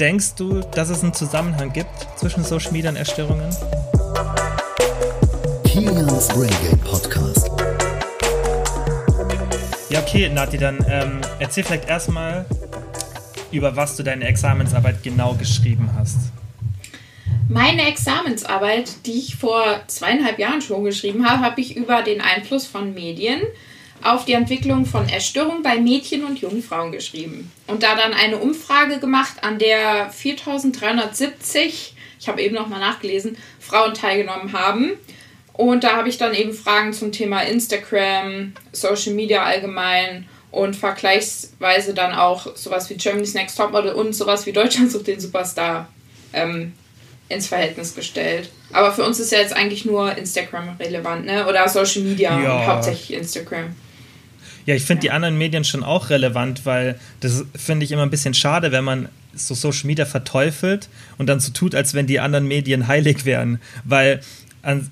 Denkst du, dass es einen Zusammenhang gibt zwischen Social Media und Erstörungen? Kilians Brain Podcast. Ja, okay, Nati, dann ähm, erzähl vielleicht erstmal, über was du deine Examensarbeit genau geschrieben hast. Meine Examensarbeit, die ich vor zweieinhalb Jahren schon geschrieben habe, habe ich über den Einfluss von Medien auf die Entwicklung von Erstörung bei Mädchen und jungen Frauen geschrieben. Und da dann eine Umfrage gemacht, an der 4370, ich habe eben nochmal nachgelesen, Frauen teilgenommen haben. Und da habe ich dann eben Fragen zum Thema Instagram, Social Media allgemein und vergleichsweise dann auch sowas wie Germany's Next Topmodel und sowas wie Deutschland sucht den Superstar ähm, ins Verhältnis gestellt. Aber für uns ist ja jetzt eigentlich nur Instagram relevant, ne? Oder Social Media ja. hauptsächlich Instagram. Ja, ich finde die anderen Medien schon auch relevant, weil das finde ich immer ein bisschen schade, wenn man so Social Media verteufelt und dann so tut, als wenn die anderen Medien heilig wären. Weil, an,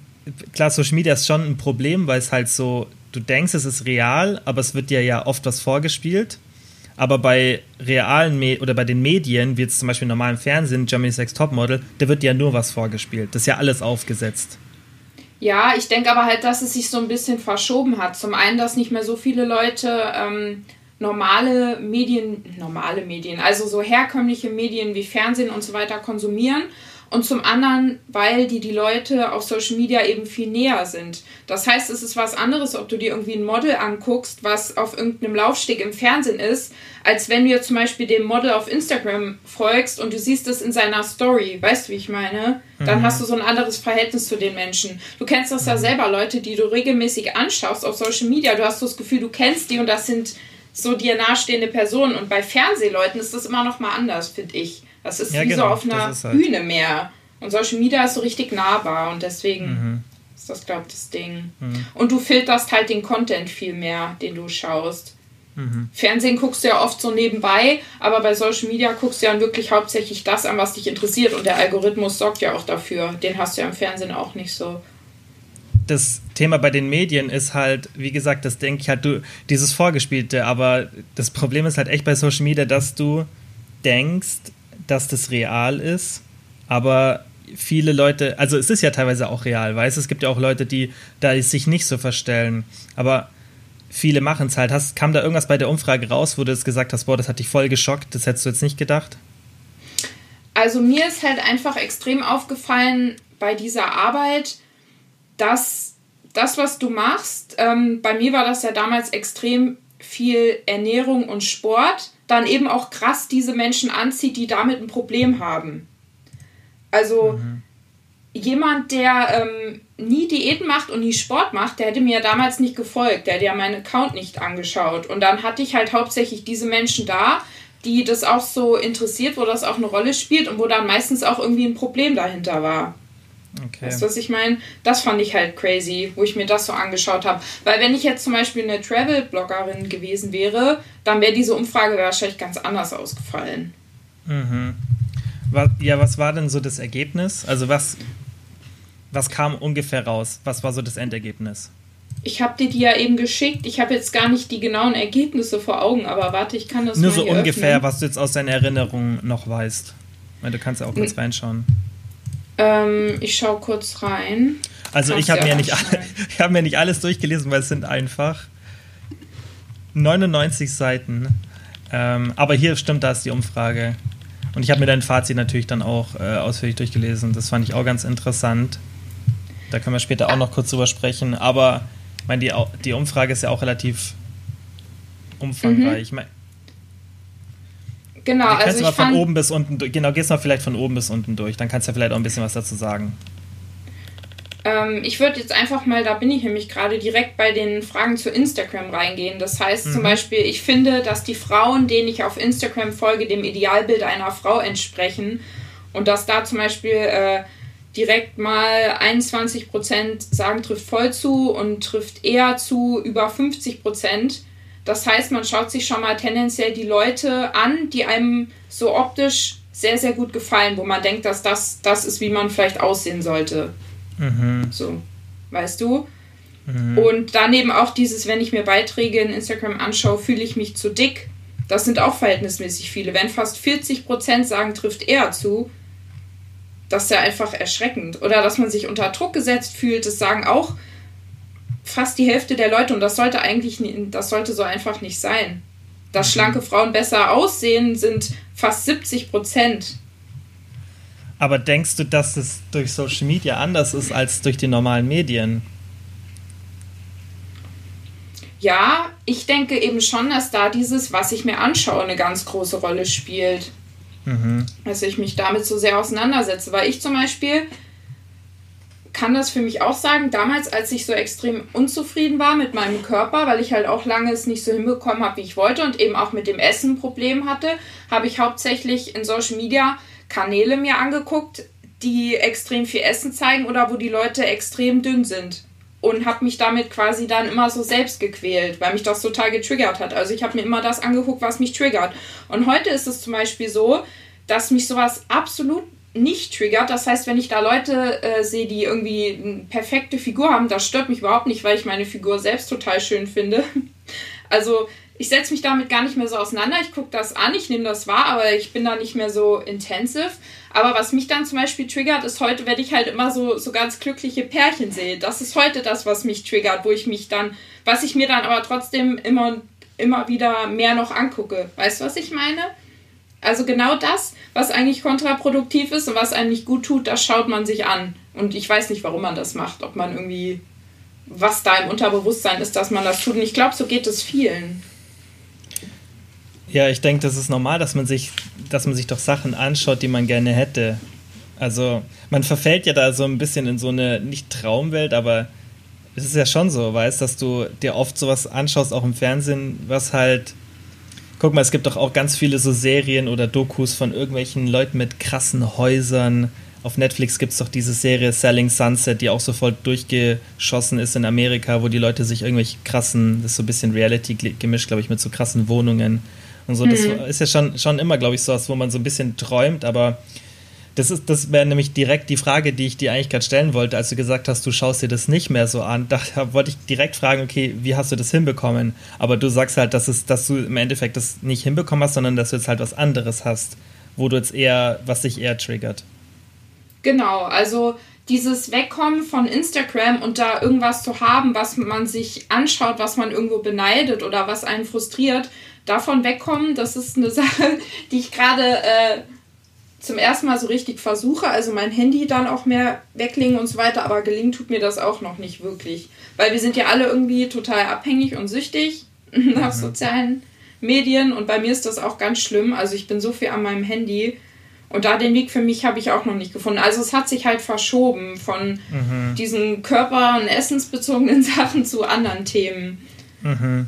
klar, Social Media ist schon ein Problem, weil es halt so, du denkst, es ist real, aber es wird dir ja oft was vorgespielt. Aber bei realen Me oder bei den Medien, wie jetzt zum Beispiel im normalen Fernsehen, Germany's Next Topmodel, da wird ja nur was vorgespielt. Das ist ja alles aufgesetzt. Ja, ich denke aber halt, dass es sich so ein bisschen verschoben hat. Zum einen, dass nicht mehr so viele Leute ähm, normale Medien, normale Medien, also so herkömmliche Medien wie Fernsehen und so weiter konsumieren und zum anderen, weil die die Leute auf Social Media eben viel näher sind. Das heißt, es ist was anderes, ob du dir irgendwie ein Model anguckst, was auf irgendeinem Laufsteg im Fernsehen ist, als wenn du jetzt zum Beispiel dem Model auf Instagram folgst und du siehst es in seiner Story. Weißt du, wie ich meine? Dann mhm. hast du so ein anderes Verhältnis zu den Menschen. Du kennst das ja mhm. selber, Leute, die du regelmäßig anschaust auf Social Media. Du hast so das Gefühl, du kennst die und das sind so dir nahestehende Personen. Und bei Fernsehleuten ist das immer noch mal anders, finde ich. Das ist ja, wie genau, so auf einer halt Bühne mehr. Und Social Media ist so richtig nahbar und deswegen mhm. ist das, glaube ich, das Ding. Mhm. Und du filterst halt den Content viel mehr, den du schaust. Mhm. Fernsehen guckst du ja oft so nebenbei, aber bei Social Media guckst du ja wirklich hauptsächlich das an, was dich interessiert. Und der Algorithmus sorgt ja auch dafür. Den hast du ja im Fernsehen auch nicht so. Das Thema bei den Medien ist halt, wie gesagt, das denke ich halt, du, dieses Vorgespielte, aber das Problem ist halt echt bei Social Media, dass du denkst, dass das real ist, aber viele Leute, also es ist ja teilweise auch real, weißt es gibt ja auch Leute, die da sich nicht so verstellen, aber viele machen es halt. Hast, kam da irgendwas bei der Umfrage raus, wo du es gesagt hast, boah, das hat dich voll geschockt, das hättest du jetzt nicht gedacht? Also mir ist halt einfach extrem aufgefallen bei dieser Arbeit, dass das, was du machst, ähm, bei mir war das ja damals extrem viel Ernährung und Sport, dann eben auch krass diese Menschen anzieht, die damit ein Problem haben. Also mhm. jemand, der ähm, nie Diäten macht und nie Sport macht, der hätte mir damals nicht gefolgt, der hätte ja meinen Account nicht angeschaut. Und dann hatte ich halt hauptsächlich diese Menschen da, die das auch so interessiert, wo das auch eine Rolle spielt und wo dann meistens auch irgendwie ein Problem dahinter war. Okay. Weißt du, was ich meine? Das fand ich halt crazy, wo ich mir das so angeschaut habe. Weil wenn ich jetzt zum Beispiel eine Travel-Bloggerin gewesen wäre, dann wäre diese Umfrage wahrscheinlich ganz anders ausgefallen. Mhm. Ja, was war denn so das Ergebnis? Also was, was kam ungefähr raus? Was war so das Endergebnis? Ich habe dir die ja eben geschickt. Ich habe jetzt gar nicht die genauen Ergebnisse vor Augen, aber warte, ich kann das Nur so ungefähr, öffnen. was du jetzt aus deiner Erinnerung noch weißt. Weil du kannst ja auch kurz reinschauen. Ähm, ich schaue kurz rein. Also ich habe mir, nicht hab mir nicht alles durchgelesen, weil es sind einfach 99 Seiten. Ähm, aber hier stimmt, da ist die Umfrage. Und ich habe mir dein Fazit natürlich dann auch äh, ausführlich durchgelesen. Das fand ich auch ganz interessant. Da können wir später auch noch kurz drüber sprechen. Aber ich meine, die, die Umfrage ist ja auch relativ umfangreich. Mhm. Genau, also ich mal von oben bis unten, genau, gehst mal vielleicht von oben bis unten durch. Dann kannst du ja vielleicht auch ein bisschen was dazu sagen. Ähm, ich würde jetzt einfach mal, da bin ich nämlich gerade direkt bei den Fragen zu Instagram reingehen. Das heißt mhm. zum Beispiel, ich finde, dass die Frauen, denen ich auf Instagram folge, dem Idealbild einer Frau entsprechen. Und dass da zum Beispiel äh, direkt mal 21% sagen, trifft voll zu und trifft eher zu über 50%. Das heißt, man schaut sich schon mal tendenziell die Leute an, die einem so optisch sehr, sehr gut gefallen, wo man denkt, dass das das ist, wie man vielleicht aussehen sollte. Mhm. So, weißt du? Mhm. Und daneben auch dieses, wenn ich mir Beiträge in Instagram anschaue, fühle ich mich zu dick. Das sind auch verhältnismäßig viele. Wenn fast 40 Prozent sagen, trifft eher zu, das ist ja einfach erschreckend. Oder dass man sich unter Druck gesetzt fühlt, das sagen auch fast die Hälfte der Leute und das sollte eigentlich, das sollte so einfach nicht sein. Dass mhm. schlanke Frauen besser aussehen, sind fast 70 Prozent. Aber denkst du, dass es durch Social Media anders ist als durch die normalen Medien? Ja, ich denke eben schon, dass da dieses, was ich mir anschaue, eine ganz große Rolle spielt. Mhm. Dass ich mich damit so sehr auseinandersetze. Weil ich zum Beispiel kann das für mich auch sagen, damals, als ich so extrem unzufrieden war mit meinem Körper, weil ich halt auch lange es nicht so hinbekommen habe, wie ich wollte und eben auch mit dem Essen ein Problem hatte, habe ich hauptsächlich in Social Media Kanäle mir angeguckt, die extrem viel Essen zeigen oder wo die Leute extrem dünn sind. Und habe mich damit quasi dann immer so selbst gequält, weil mich das total getriggert hat. Also ich habe mir immer das angeguckt, was mich triggert. Und heute ist es zum Beispiel so, dass mich sowas absolut nicht triggert. Das heißt, wenn ich da Leute äh, sehe, die irgendwie eine perfekte Figur haben, das stört mich überhaupt nicht, weil ich meine Figur selbst total schön finde. Also ich setze mich damit gar nicht mehr so auseinander. Ich gucke das an, ich nehme das wahr, aber ich bin da nicht mehr so intensiv. Aber was mich dann zum Beispiel triggert, ist heute, wenn ich halt immer so, so ganz glückliche Pärchen sehe. Das ist heute das, was mich triggert, wo ich mich dann, was ich mir dann aber trotzdem immer, immer wieder mehr noch angucke. Weißt du, was ich meine? Also genau das, was eigentlich kontraproduktiv ist und was einem nicht gut tut, das schaut man sich an. Und ich weiß nicht, warum man das macht. Ob man irgendwie, was da im Unterbewusstsein ist, dass man das tut. Und ich glaube, so geht es vielen. Ja, ich denke, das ist normal, dass man sich, dass man sich doch Sachen anschaut, die man gerne hätte. Also man verfällt ja da so ein bisschen in so eine nicht Traumwelt, aber es ist ja schon so, weißt, dass du dir oft sowas anschaust, auch im Fernsehen, was halt. Guck mal, es gibt doch auch ganz viele so Serien oder Dokus von irgendwelchen Leuten mit krassen Häusern. Auf Netflix gibt es doch diese Serie Selling Sunset, die auch so voll durchgeschossen ist in Amerika, wo die Leute sich irgendwelche krassen, das ist so ein bisschen Reality gemischt, glaube ich, mit so krassen Wohnungen und so. Das mhm. ist ja schon, schon immer, glaube ich, so was, wo man so ein bisschen träumt, aber das das wäre nämlich direkt die Frage, die ich dir eigentlich gerade stellen wollte, als du gesagt hast, du schaust dir das nicht mehr so an. Da wollte ich direkt fragen, okay, wie hast du das hinbekommen? Aber du sagst halt, dass, es, dass du im Endeffekt das nicht hinbekommen hast, sondern dass du jetzt halt was anderes hast, wo du jetzt eher, was dich eher triggert. Genau, also dieses Wegkommen von Instagram und da irgendwas zu haben, was man sich anschaut, was man irgendwo beneidet oder was einen frustriert, davon wegkommen, das ist eine Sache, die ich gerade äh, zum ersten Mal so richtig versuche. Also mein Handy dann auch mehr weglegen und so weiter, aber gelingen tut mir das auch noch nicht wirklich. Weil wir sind ja alle irgendwie total abhängig und süchtig nach mhm. sozialen Medien und bei mir ist das auch ganz schlimm. Also ich bin so viel an meinem Handy. Und da den Weg für mich habe ich auch noch nicht gefunden. Also es hat sich halt verschoben von mhm. diesen körper- und essensbezogenen Sachen zu anderen Themen. Mhm.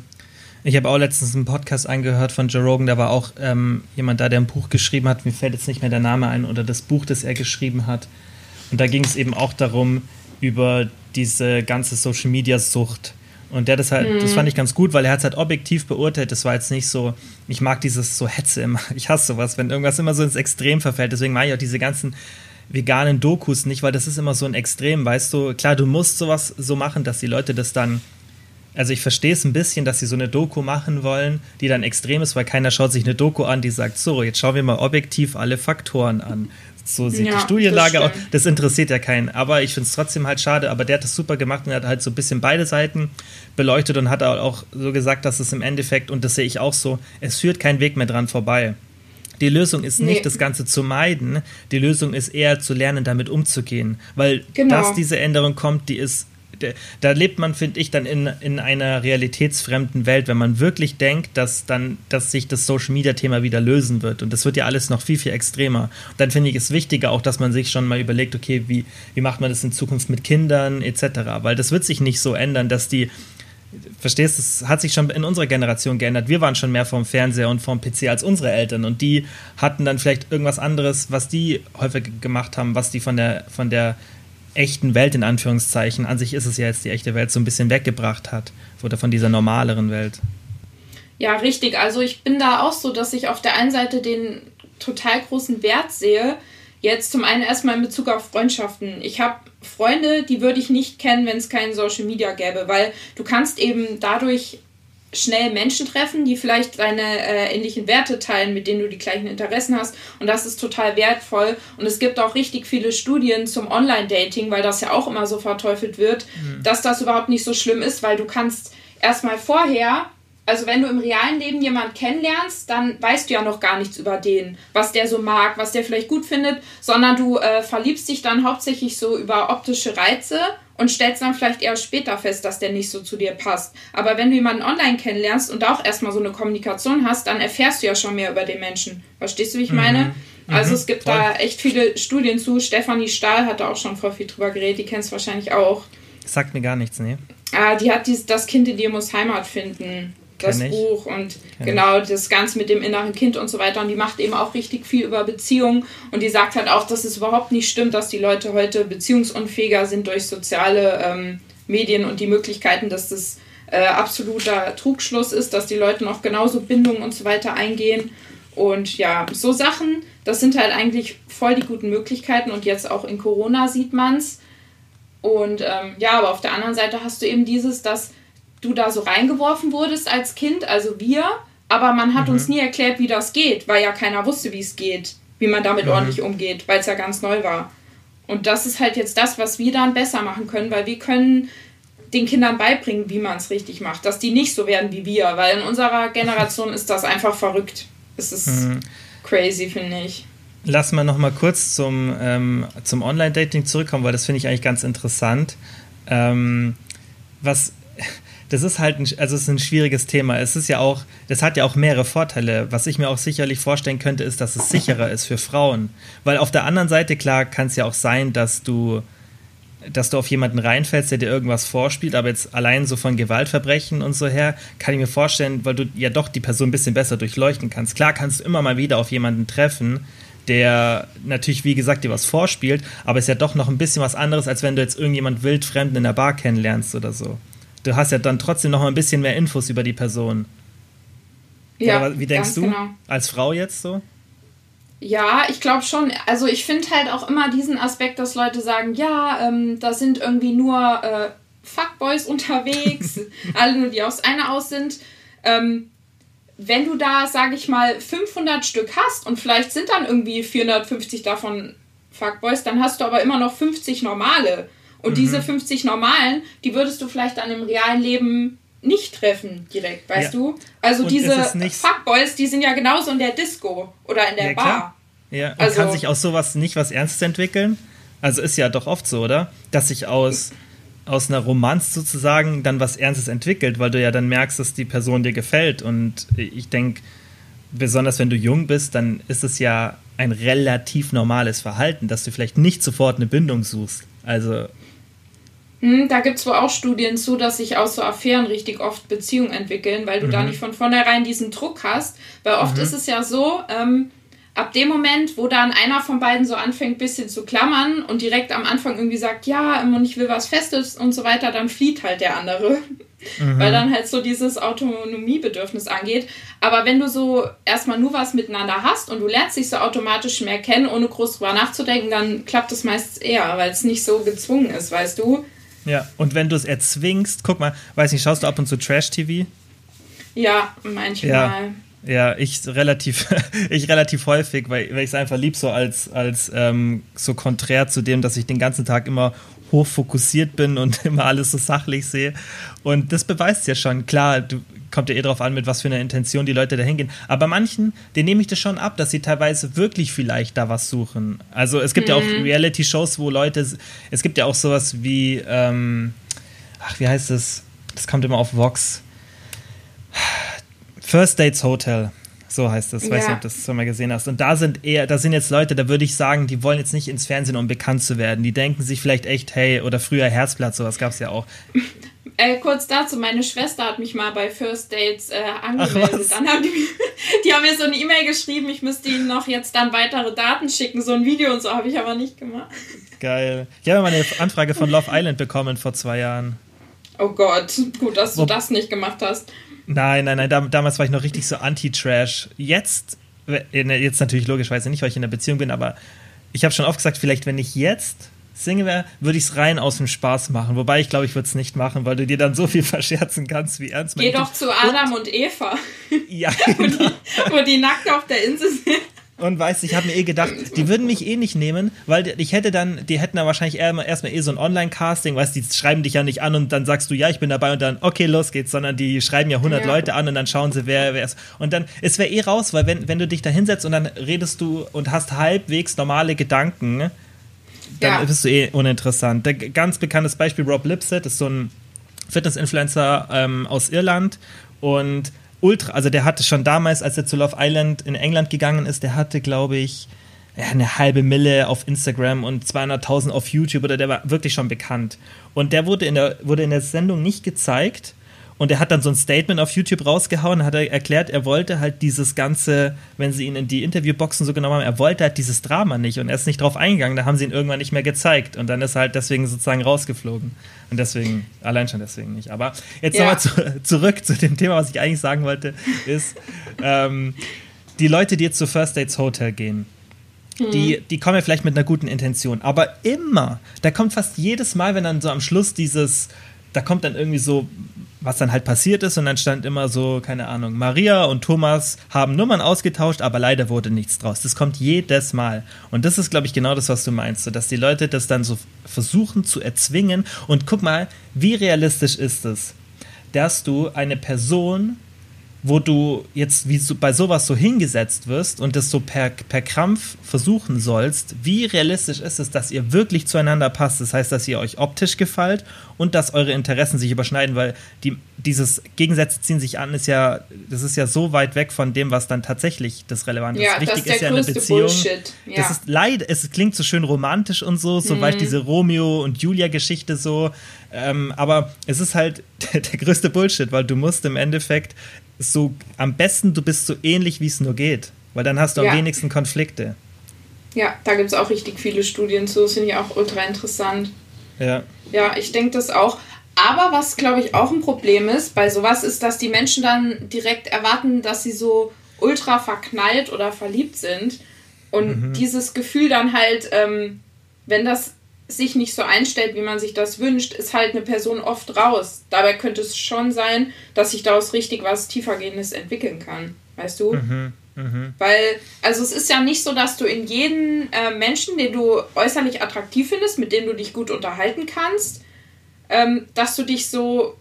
Ich habe auch letztens einen Podcast angehört von Joe Rogan, da war auch ähm, jemand da, der ein Buch geschrieben hat, mir fällt jetzt nicht mehr der Name ein, oder das Buch, das er geschrieben hat. Und da ging es eben auch darum, über diese ganze Social Media Sucht. Und der das halt, mhm. das fand ich ganz gut, weil er hat es halt objektiv beurteilt. Das war jetzt nicht so, ich mag dieses so Hetze immer. Ich hasse sowas, wenn irgendwas immer so ins Extrem verfällt. Deswegen mag ich auch diese ganzen veganen Dokus nicht, weil das ist immer so ein Extrem, weißt du. Klar, du musst sowas so machen, dass die Leute das dann also ich verstehe es ein bisschen, dass sie so eine Doku machen wollen, die dann extrem ist, weil keiner schaut sich eine Doku an, die sagt, so, jetzt schauen wir mal objektiv alle Faktoren an. So sieht ja, die Studienlage aus. Das interessiert ja keinen. Aber ich finde es trotzdem halt schade. Aber der hat das super gemacht und hat halt so ein bisschen beide Seiten beleuchtet und hat auch so gesagt, dass es im Endeffekt, und das sehe ich auch so, es führt kein Weg mehr dran vorbei. Die Lösung ist nicht, nee. das Ganze zu meiden. Die Lösung ist eher zu lernen, damit umzugehen. Weil, genau. dass diese Änderung kommt, die ist da lebt man, finde ich, dann in, in einer realitätsfremden Welt, wenn man wirklich denkt, dass dann, dass sich das Social Media Thema wieder lösen wird. Und das wird ja alles noch viel, viel extremer. Dann finde ich es wichtiger auch, dass man sich schon mal überlegt, okay, wie, wie macht man das in Zukunft mit Kindern etc. Weil das wird sich nicht so ändern, dass die verstehst, das hat sich schon in unserer Generation geändert. Wir waren schon mehr vom Fernseher und vom PC als unsere Eltern und die hatten dann vielleicht irgendwas anderes, was die häufig gemacht haben, was die von der von der echten Welt in Anführungszeichen, an sich ist es ja jetzt die echte Welt, so ein bisschen weggebracht hat oder von dieser normaleren Welt. Ja, richtig. Also ich bin da auch so, dass ich auf der einen Seite den total großen Wert sehe. Jetzt zum einen erstmal in Bezug auf Freundschaften. Ich habe Freunde, die würde ich nicht kennen, wenn es keinen Social Media gäbe, weil du kannst eben dadurch schnell Menschen treffen, die vielleicht deine äh, ähnlichen Werte teilen, mit denen du die gleichen Interessen hast. Und das ist total wertvoll. Und es gibt auch richtig viele Studien zum Online-Dating, weil das ja auch immer so verteufelt wird, mhm. dass das überhaupt nicht so schlimm ist, weil du kannst erstmal vorher also wenn du im realen Leben jemanden kennenlernst, dann weißt du ja noch gar nichts über den, was der so mag, was der vielleicht gut findet, sondern du äh, verliebst dich dann hauptsächlich so über optische Reize und stellst dann vielleicht eher später fest, dass der nicht so zu dir passt. Aber wenn du jemanden online kennenlernst und auch erstmal so eine Kommunikation hast, dann erfährst du ja schon mehr über den Menschen. Verstehst du, wie ich meine? Mhm. Also mhm. es gibt Voll. da echt viele Studien zu. Stefanie Stahl hat da auch schon voll viel drüber geredet, die kennst du wahrscheinlich auch. Sagt mir gar nichts, ne? Ah, die hat dies, das Kind in dir muss Heimat finden das Buch und Kenn genau das Ganze mit dem inneren Kind und so weiter. Und die macht eben auch richtig viel über Beziehungen und die sagt halt auch, dass es überhaupt nicht stimmt, dass die Leute heute beziehungsunfähiger sind durch soziale ähm, Medien und die Möglichkeiten, dass das äh, absoluter Trugschluss ist, dass die Leute noch genauso Bindungen und so weiter eingehen. Und ja, so Sachen, das sind halt eigentlich voll die guten Möglichkeiten und jetzt auch in Corona sieht man es. Und ähm, ja, aber auf der anderen Seite hast du eben dieses, dass du da so reingeworfen wurdest als Kind, also wir, aber man hat mhm. uns nie erklärt, wie das geht, weil ja keiner wusste, wie es geht, wie man damit mhm. ordentlich umgeht, weil es ja ganz neu war. Und das ist halt jetzt das, was wir dann besser machen können, weil wir können den Kindern beibringen, wie man es richtig macht, dass die nicht so werden wie wir, weil in unserer Generation ist das einfach verrückt. Es ist mhm. crazy, finde ich. Lass mal noch mal kurz zum, ähm, zum Online-Dating zurückkommen, weil das finde ich eigentlich ganz interessant. Ähm, was das ist halt ein, also es ist ein schwieriges Thema. Es ist ja auch, das hat ja auch mehrere Vorteile. Was ich mir auch sicherlich vorstellen könnte, ist, dass es sicherer ist für Frauen. Weil auf der anderen Seite, klar, kann es ja auch sein, dass du, dass du auf jemanden reinfällst, der dir irgendwas vorspielt, aber jetzt allein so von Gewaltverbrechen und so her, kann ich mir vorstellen, weil du ja doch die Person ein bisschen besser durchleuchten kannst. Klar kannst du immer mal wieder auf jemanden treffen, der natürlich, wie gesagt, dir was vorspielt, aber ist ja doch noch ein bisschen was anderes, als wenn du jetzt irgendjemand wildfremden in der Bar kennenlernst oder so du hast ja dann trotzdem noch mal ein bisschen mehr Infos über die Person. Ja, Oder wie denkst du? Genau. Als Frau jetzt so? Ja, ich glaube schon. Also ich finde halt auch immer diesen Aspekt, dass Leute sagen, ja, ähm, da sind irgendwie nur äh, Fuckboys unterwegs, alle nur die aus einer aus sind. Ähm, wenn du da, sage ich mal, 500 Stück hast und vielleicht sind dann irgendwie 450 davon Fuckboys, dann hast du aber immer noch 50 normale. Und mhm. diese 50 normalen, die würdest du vielleicht dann im realen Leben nicht treffen direkt, weißt ja. du? Also und diese Fuckboys, die sind ja genauso in der Disco oder in der ja, Bar. Klar. Ja, und also, kann sich aus sowas nicht was Ernstes entwickeln? Also ist ja doch oft so, oder? Dass sich aus, aus einer Romanz sozusagen dann was Ernstes entwickelt, weil du ja dann merkst, dass die Person dir gefällt. Und ich denke, besonders wenn du jung bist, dann ist es ja ein relativ normales Verhalten, dass du vielleicht nicht sofort eine Bindung suchst. Also da gibt es wohl auch Studien zu, dass sich aus so Affären richtig oft Beziehungen entwickeln, weil du mhm. da nicht von vornherein diesen Druck hast. Weil oft mhm. ist es ja so, ähm, ab dem Moment, wo dann einer von beiden so anfängt, ein bisschen zu klammern und direkt am Anfang irgendwie sagt, ja, und ich will was Festes und so weiter, dann flieht halt der andere. Mhm. Weil dann halt so dieses Autonomiebedürfnis angeht. Aber wenn du so erstmal nur was miteinander hast und du lernst dich so automatisch mehr kennen, ohne groß drüber nachzudenken, dann klappt es meistens eher, weil es nicht so gezwungen ist, weißt du? Ja, und wenn du es erzwingst, guck mal, weiß nicht, schaust du ab und zu Trash-TV? Ja, manchmal. Ja. Ja, ich relativ, ich relativ häufig, weil, weil ich es einfach lieb so als, als ähm, so konträr zu dem, dass ich den ganzen Tag immer hochfokussiert bin und immer alles so sachlich sehe. Und das beweist ja schon. Klar, du kommt ja eh drauf an, mit was für einer Intention die Leute da hingehen. Aber manchen, denen nehme ich das schon ab, dass sie teilweise wirklich vielleicht da was suchen. Also es gibt mhm. ja auch mhm. Reality-Shows, wo Leute, es gibt ja auch sowas wie, ähm, ach, wie heißt das? Das kommt immer auf Vox. First Dates Hotel. So heißt das. Ja. Weiß nicht, ob du das schon mal gesehen hast. Und da sind eher, da sind jetzt Leute, da würde ich sagen, die wollen jetzt nicht ins Fernsehen, um bekannt zu werden. Die denken sich vielleicht echt, hey, oder früher Herzblatt, sowas gab es ja auch. Äh, kurz dazu, meine Schwester hat mich mal bei First Dates äh, angemeldet. Dann haben die, die haben mir so eine E-Mail geschrieben, ich müsste ihnen noch jetzt dann weitere Daten schicken, so ein Video und so habe ich aber nicht gemacht. Geil. Ich habe mal eine Anfrage von Love Island bekommen vor zwei Jahren. Oh Gott, gut, dass du Wo, das nicht gemacht hast. Nein, nein, nein, damals war ich noch richtig so anti-Trash. Jetzt, jetzt natürlich logischerweise nicht, weil ich in einer Beziehung bin, aber ich habe schon oft gesagt, vielleicht wenn ich jetzt Single wäre, würde ich es rein aus dem Spaß machen. Wobei ich glaube, ich würde es nicht machen, weil du dir dann so viel verscherzen kannst, wie ernst Geh doch zu Adam und, und Eva. Ja, genau. wo, die, genau. wo die nackt auf der Insel sind. Und weißt, ich habe mir eh gedacht, die würden mich eh nicht nehmen, weil ich hätte dann, die hätten da wahrscheinlich erstmal eh so ein Online-Casting, weißt, die schreiben dich ja nicht an und dann sagst du, ja, ich bin dabei und dann, okay, los geht's, sondern die schreiben ja 100 ja. Leute an und dann schauen sie, wer, wer ist. Und dann, es wäre eh raus, weil wenn, wenn du dich da hinsetzt und dann redest du und hast halbwegs normale Gedanken, dann ja. bist du eh uninteressant. Der, ganz bekanntes Beispiel, Rob Lipset, ist so ein Fitness-Influencer ähm, aus Irland und ultra, also der hatte schon damals, als er zu Love Island in England gegangen ist, der hatte, glaube ich, eine halbe Mille auf Instagram und 200.000 auf YouTube oder der war wirklich schon bekannt. Und der wurde in der, wurde in der Sendung nicht gezeigt und er hat dann so ein Statement auf YouTube rausgehauen, hat er erklärt, er wollte halt dieses ganze, wenn sie ihn in die Interviewboxen so genommen haben, er wollte halt dieses Drama nicht und er ist nicht drauf eingegangen, da haben sie ihn irgendwann nicht mehr gezeigt und dann ist er halt deswegen sozusagen rausgeflogen. Und deswegen, allein schon deswegen nicht. Aber jetzt ja. nochmal zu, zurück zu dem Thema, was ich eigentlich sagen wollte, ist, ähm, die Leute, die jetzt zu First Dates Hotel gehen, hm. die, die kommen ja vielleicht mit einer guten Intention, aber immer, da kommt fast jedes Mal, wenn dann so am Schluss dieses, da kommt dann irgendwie so, was dann halt passiert ist und dann stand immer so, keine Ahnung, Maria und Thomas haben Nummern ausgetauscht, aber leider wurde nichts draus. Das kommt jedes Mal. Und das ist, glaube ich, genau das, was du meinst, so, dass die Leute das dann so versuchen zu erzwingen. Und guck mal, wie realistisch ist es, dass du eine Person wo du jetzt wie so bei sowas so hingesetzt wirst und das so per, per Krampf versuchen sollst, wie realistisch ist es, dass ihr wirklich zueinander passt? Das heißt, dass ihr euch optisch gefällt und dass eure Interessen sich überschneiden, weil die, dieses Gegensätze ziehen sich an, ist ja, das ist ja so weit weg von dem, was dann tatsächlich das Relevante ja, ist. Wichtig ist, ist ja eine Beziehung. Ja. Das ist leid, es klingt so schön romantisch und so, so mhm. weit diese Romeo und Julia-Geschichte so. Ähm, aber es ist halt der, der größte Bullshit, weil du musst im Endeffekt so am besten, du bist so ähnlich, wie es nur geht. Weil dann hast du ja. am wenigsten Konflikte. Ja, da gibt es auch richtig viele Studien zu. Das finde ich auch ultra interessant. Ja. Ja, ich denke das auch. Aber was, glaube ich, auch ein Problem ist bei sowas, ist, dass die Menschen dann direkt erwarten, dass sie so ultra verknallt oder verliebt sind. Und mhm. dieses Gefühl dann halt, ähm, wenn das sich nicht so einstellt, wie man sich das wünscht, ist halt eine Person oft raus. Dabei könnte es schon sein, dass sich daraus richtig was tiefergehendes entwickeln kann. Weißt du? Mhm, mh. Weil, also es ist ja nicht so, dass du in jeden äh, Menschen, den du äußerlich attraktiv findest, mit dem du dich gut unterhalten kannst, ähm, dass du dich so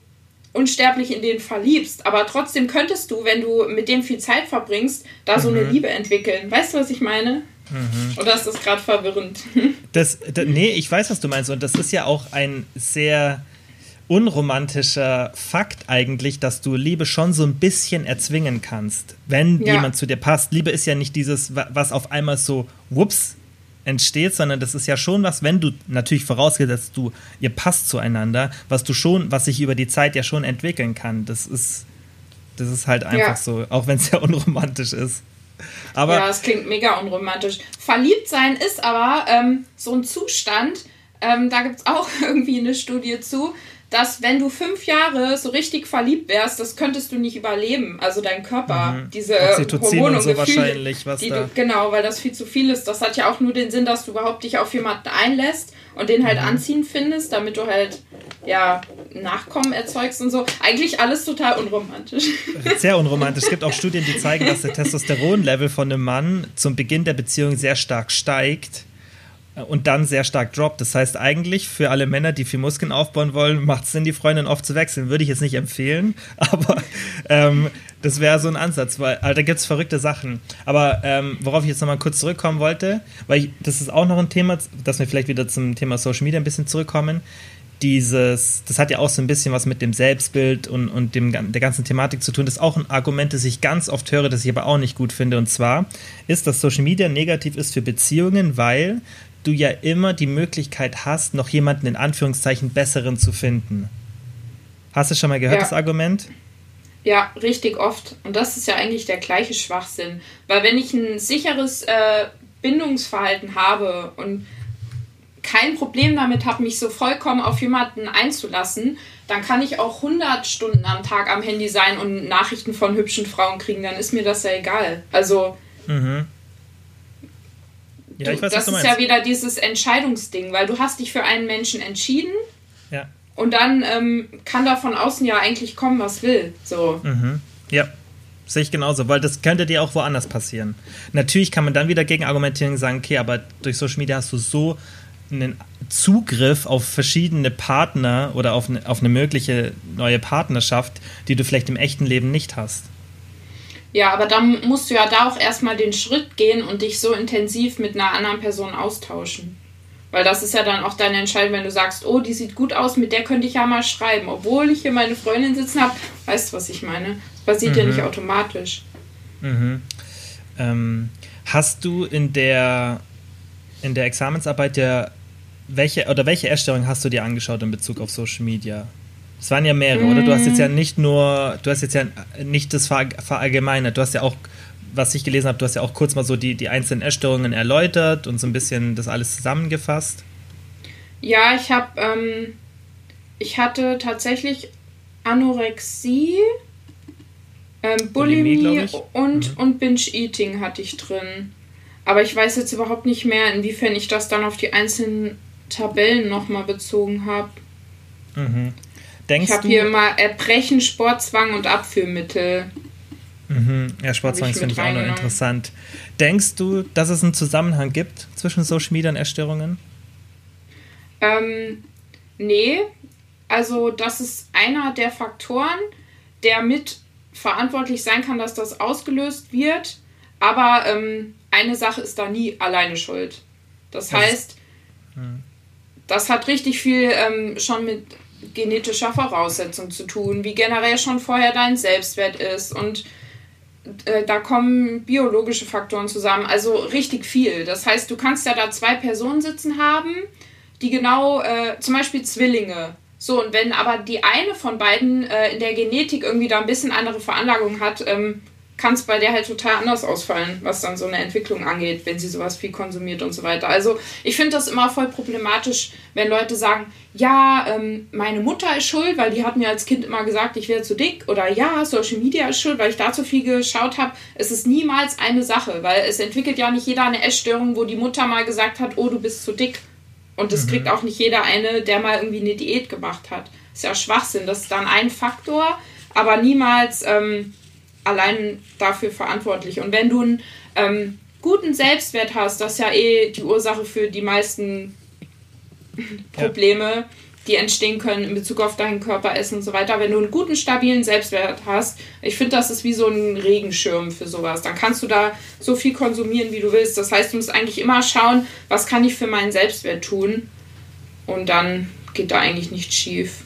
unsterblich in den verliebst. Aber trotzdem könntest du, wenn du mit dem viel Zeit verbringst, da so eine mhm. Liebe entwickeln. Weißt du, was ich meine? Mhm. Oder ist das gerade verwirrend? Das, das, nee, ich weiß, was du meinst. Und das ist ja auch ein sehr unromantischer Fakt eigentlich, dass du Liebe schon so ein bisschen erzwingen kannst, wenn ja. jemand zu dir passt. Liebe ist ja nicht dieses, was auf einmal so, whoops, entsteht, sondern das ist ja schon was, wenn du natürlich vorausgesetzt, du, ihr passt zueinander, was du schon, was sich über die Zeit ja schon entwickeln kann. Das ist, das ist halt einfach ja. so, auch wenn es ja unromantisch ist. Aber ja, es klingt mega unromantisch. Verliebt sein ist aber ähm, so ein Zustand, ähm, da gibt es auch irgendwie eine Studie zu, dass wenn du fünf Jahre so richtig verliebt wärst, das könntest du nicht überleben. Also dein Körper, mhm. diese Oxytocin Hormone und so Gefühle, wahrscheinlich, was da. Du, genau, weil das viel zu viel ist. Das hat ja auch nur den Sinn, dass du überhaupt dich auf jemanden einlässt und den halt mhm. anziehen findest, damit du halt ja Nachkommen erzeugst und so. Eigentlich alles total unromantisch. Sehr unromantisch. Es gibt auch Studien, die zeigen, dass der Testosteronlevel von einem Mann zum Beginn der Beziehung sehr stark steigt und dann sehr stark droppt. Das heißt eigentlich für alle Männer, die viel Muskeln aufbauen wollen, macht es Sinn, die Freundin oft zu wechseln. Würde ich jetzt nicht empfehlen, aber ähm, das wäre so ein Ansatz, weil also da gibt es verrückte Sachen. Aber ähm, worauf ich jetzt nochmal kurz zurückkommen wollte, weil ich, das ist auch noch ein Thema, dass wir vielleicht wieder zum Thema Social Media ein bisschen zurückkommen. Dieses, das hat ja auch so ein bisschen was mit dem Selbstbild und, und dem, der ganzen Thematik zu tun. Das ist auch ein Argument, das ich ganz oft höre, das ich aber auch nicht gut finde. Und zwar ist, dass Social Media negativ ist für Beziehungen, weil du ja immer die Möglichkeit hast, noch jemanden in Anführungszeichen besseren zu finden. Hast du schon mal gehört, ja. das Argument? Ja, richtig oft. Und das ist ja eigentlich der gleiche Schwachsinn. Weil wenn ich ein sicheres äh, Bindungsverhalten habe und kein Problem damit habe, mich so vollkommen auf jemanden einzulassen, dann kann ich auch 100 Stunden am Tag am Handy sein und Nachrichten von hübschen Frauen kriegen. Dann ist mir das ja egal. Also, mhm Ja, ich weiß, das ist ja wieder dieses Entscheidungsding, weil du hast dich für einen Menschen entschieden. Ja. Und dann ähm, kann da von außen ja eigentlich kommen, was will. So. Mhm. Ja. Sehe ich genauso, weil das könnte dir auch woanders passieren. Natürlich kann man dann wieder gegen argumentieren und sagen, okay, aber durch Social Media hast du so einen Zugriff auf verschiedene Partner oder auf eine, auf eine mögliche neue Partnerschaft, die du vielleicht im echten Leben nicht hast. Ja, aber dann musst du ja da auch erstmal den Schritt gehen und dich so intensiv mit einer anderen Person austauschen. Weil das ist ja dann auch deine Entscheidung, wenn du sagst, oh, die sieht gut aus, mit der könnte ich ja mal schreiben. Obwohl ich hier meine Freundin sitzen habe. Weißt du, was ich meine? Das passiert mhm. ja nicht automatisch. Mhm. Ähm, hast du in der in der Examensarbeit ja welche oder welche Erstellung hast du dir angeschaut in Bezug auf Social Media? Es waren ja mehrere, mm. oder? Du hast jetzt ja mm. nicht nur, du hast jetzt ja nicht das verallgemeinert, du hast ja auch, was ich gelesen habe, du hast ja auch kurz mal so die, die einzelnen Erstellungen erläutert und so ein bisschen das alles zusammengefasst. Ja, ich habe, ähm, ich hatte tatsächlich Anorexie, ähm, Bulimie, Bulimie und, mhm. und Binge-Eating hatte ich drin. Aber ich weiß jetzt überhaupt nicht mehr, inwiefern ich das dann auf die einzelnen Tabellen nochmal bezogen habe. Mhm. Ich habe hier immer Erbrechen, Sportzwang und Abführmittel. Mhm. Ja, Sportzwang finde ich auch noch interessant. Denkst du, dass es einen Zusammenhang gibt zwischen Social Media und Erstörungen? Ähm, nee. Also, das ist einer der Faktoren, der mit verantwortlich sein kann, dass das ausgelöst wird. Aber ähm, eine Sache ist da nie alleine schuld. Das, das heißt, hm. das hat richtig viel ähm, schon mit genetischer Voraussetzung zu tun, wie generell schon vorher dein Selbstwert ist und äh, da kommen biologische Faktoren zusammen, also richtig viel. Das heißt, du kannst ja da zwei Personen sitzen haben, die genau, äh, zum Beispiel Zwillinge. So, und wenn aber die eine von beiden äh, in der Genetik irgendwie da ein bisschen andere Veranlagung hat, ähm, kann es bei der halt total anders ausfallen, was dann so eine Entwicklung angeht, wenn sie sowas viel konsumiert und so weiter. Also ich finde das immer voll problematisch, wenn Leute sagen, ja, ähm, meine Mutter ist schuld, weil die hat mir als Kind immer gesagt, ich wäre zu dick. Oder ja, Social Media ist schuld, weil ich da zu viel geschaut habe. Es ist niemals eine Sache, weil es entwickelt ja nicht jeder eine Essstörung, wo die Mutter mal gesagt hat, oh, du bist zu dick. Und das mhm. kriegt auch nicht jeder eine, der mal irgendwie eine Diät gemacht hat. ist ja Schwachsinn. Das ist dann ein Faktor, aber niemals... Ähm, allein dafür verantwortlich. Und wenn du einen ähm, guten Selbstwert hast, das ist ja eh die Ursache für die meisten Probleme, ja. die entstehen können in Bezug auf deinen Körper, Essen und so weiter. Wenn du einen guten, stabilen Selbstwert hast, ich finde, das ist wie so ein Regenschirm für sowas. Dann kannst du da so viel konsumieren, wie du willst. Das heißt, du musst eigentlich immer schauen, was kann ich für meinen Selbstwert tun. Und dann geht da eigentlich nichts schief.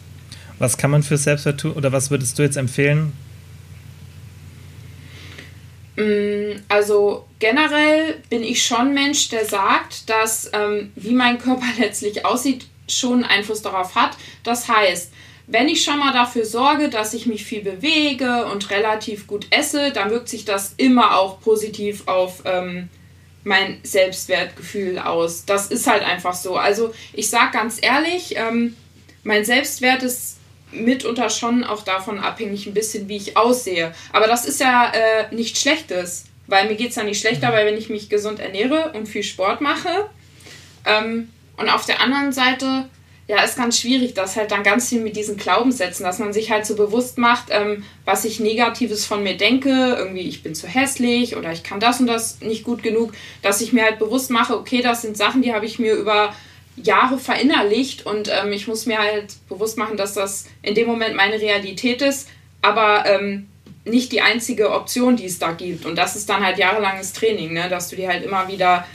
Was kann man für Selbstwert tun oder was würdest du jetzt empfehlen, also generell bin ich schon Mensch, der sagt, dass ähm, wie mein Körper letztlich aussieht, schon Einfluss darauf hat. Das heißt, wenn ich schon mal dafür sorge, dass ich mich viel bewege und relativ gut esse, dann wirkt sich das immer auch positiv auf ähm, mein Selbstwertgefühl aus. Das ist halt einfach so. Also ich sage ganz ehrlich, ähm, mein Selbstwert ist mitunter schon auch davon abhängig, ein bisschen, wie ich aussehe. Aber das ist ja äh, nichts Schlechtes, weil mir geht es ja nicht schlechter, mhm. weil wenn ich mich gesund ernähre und viel Sport mache. Ähm, und auf der anderen Seite, ja, ist ganz schwierig, das halt dann ganz viel mit diesen Glaubenssätzen, dass man sich halt so bewusst macht, ähm, was ich Negatives von mir denke, irgendwie ich bin zu hässlich oder ich kann das und das nicht gut genug, dass ich mir halt bewusst mache, okay, das sind Sachen, die habe ich mir über Jahre verinnerlicht und ähm, ich muss mir halt bewusst machen, dass das in dem Moment meine Realität ist, aber ähm, nicht die einzige Option, die es da gibt. Und das ist dann halt jahrelanges Training, ne? dass du dir halt immer wieder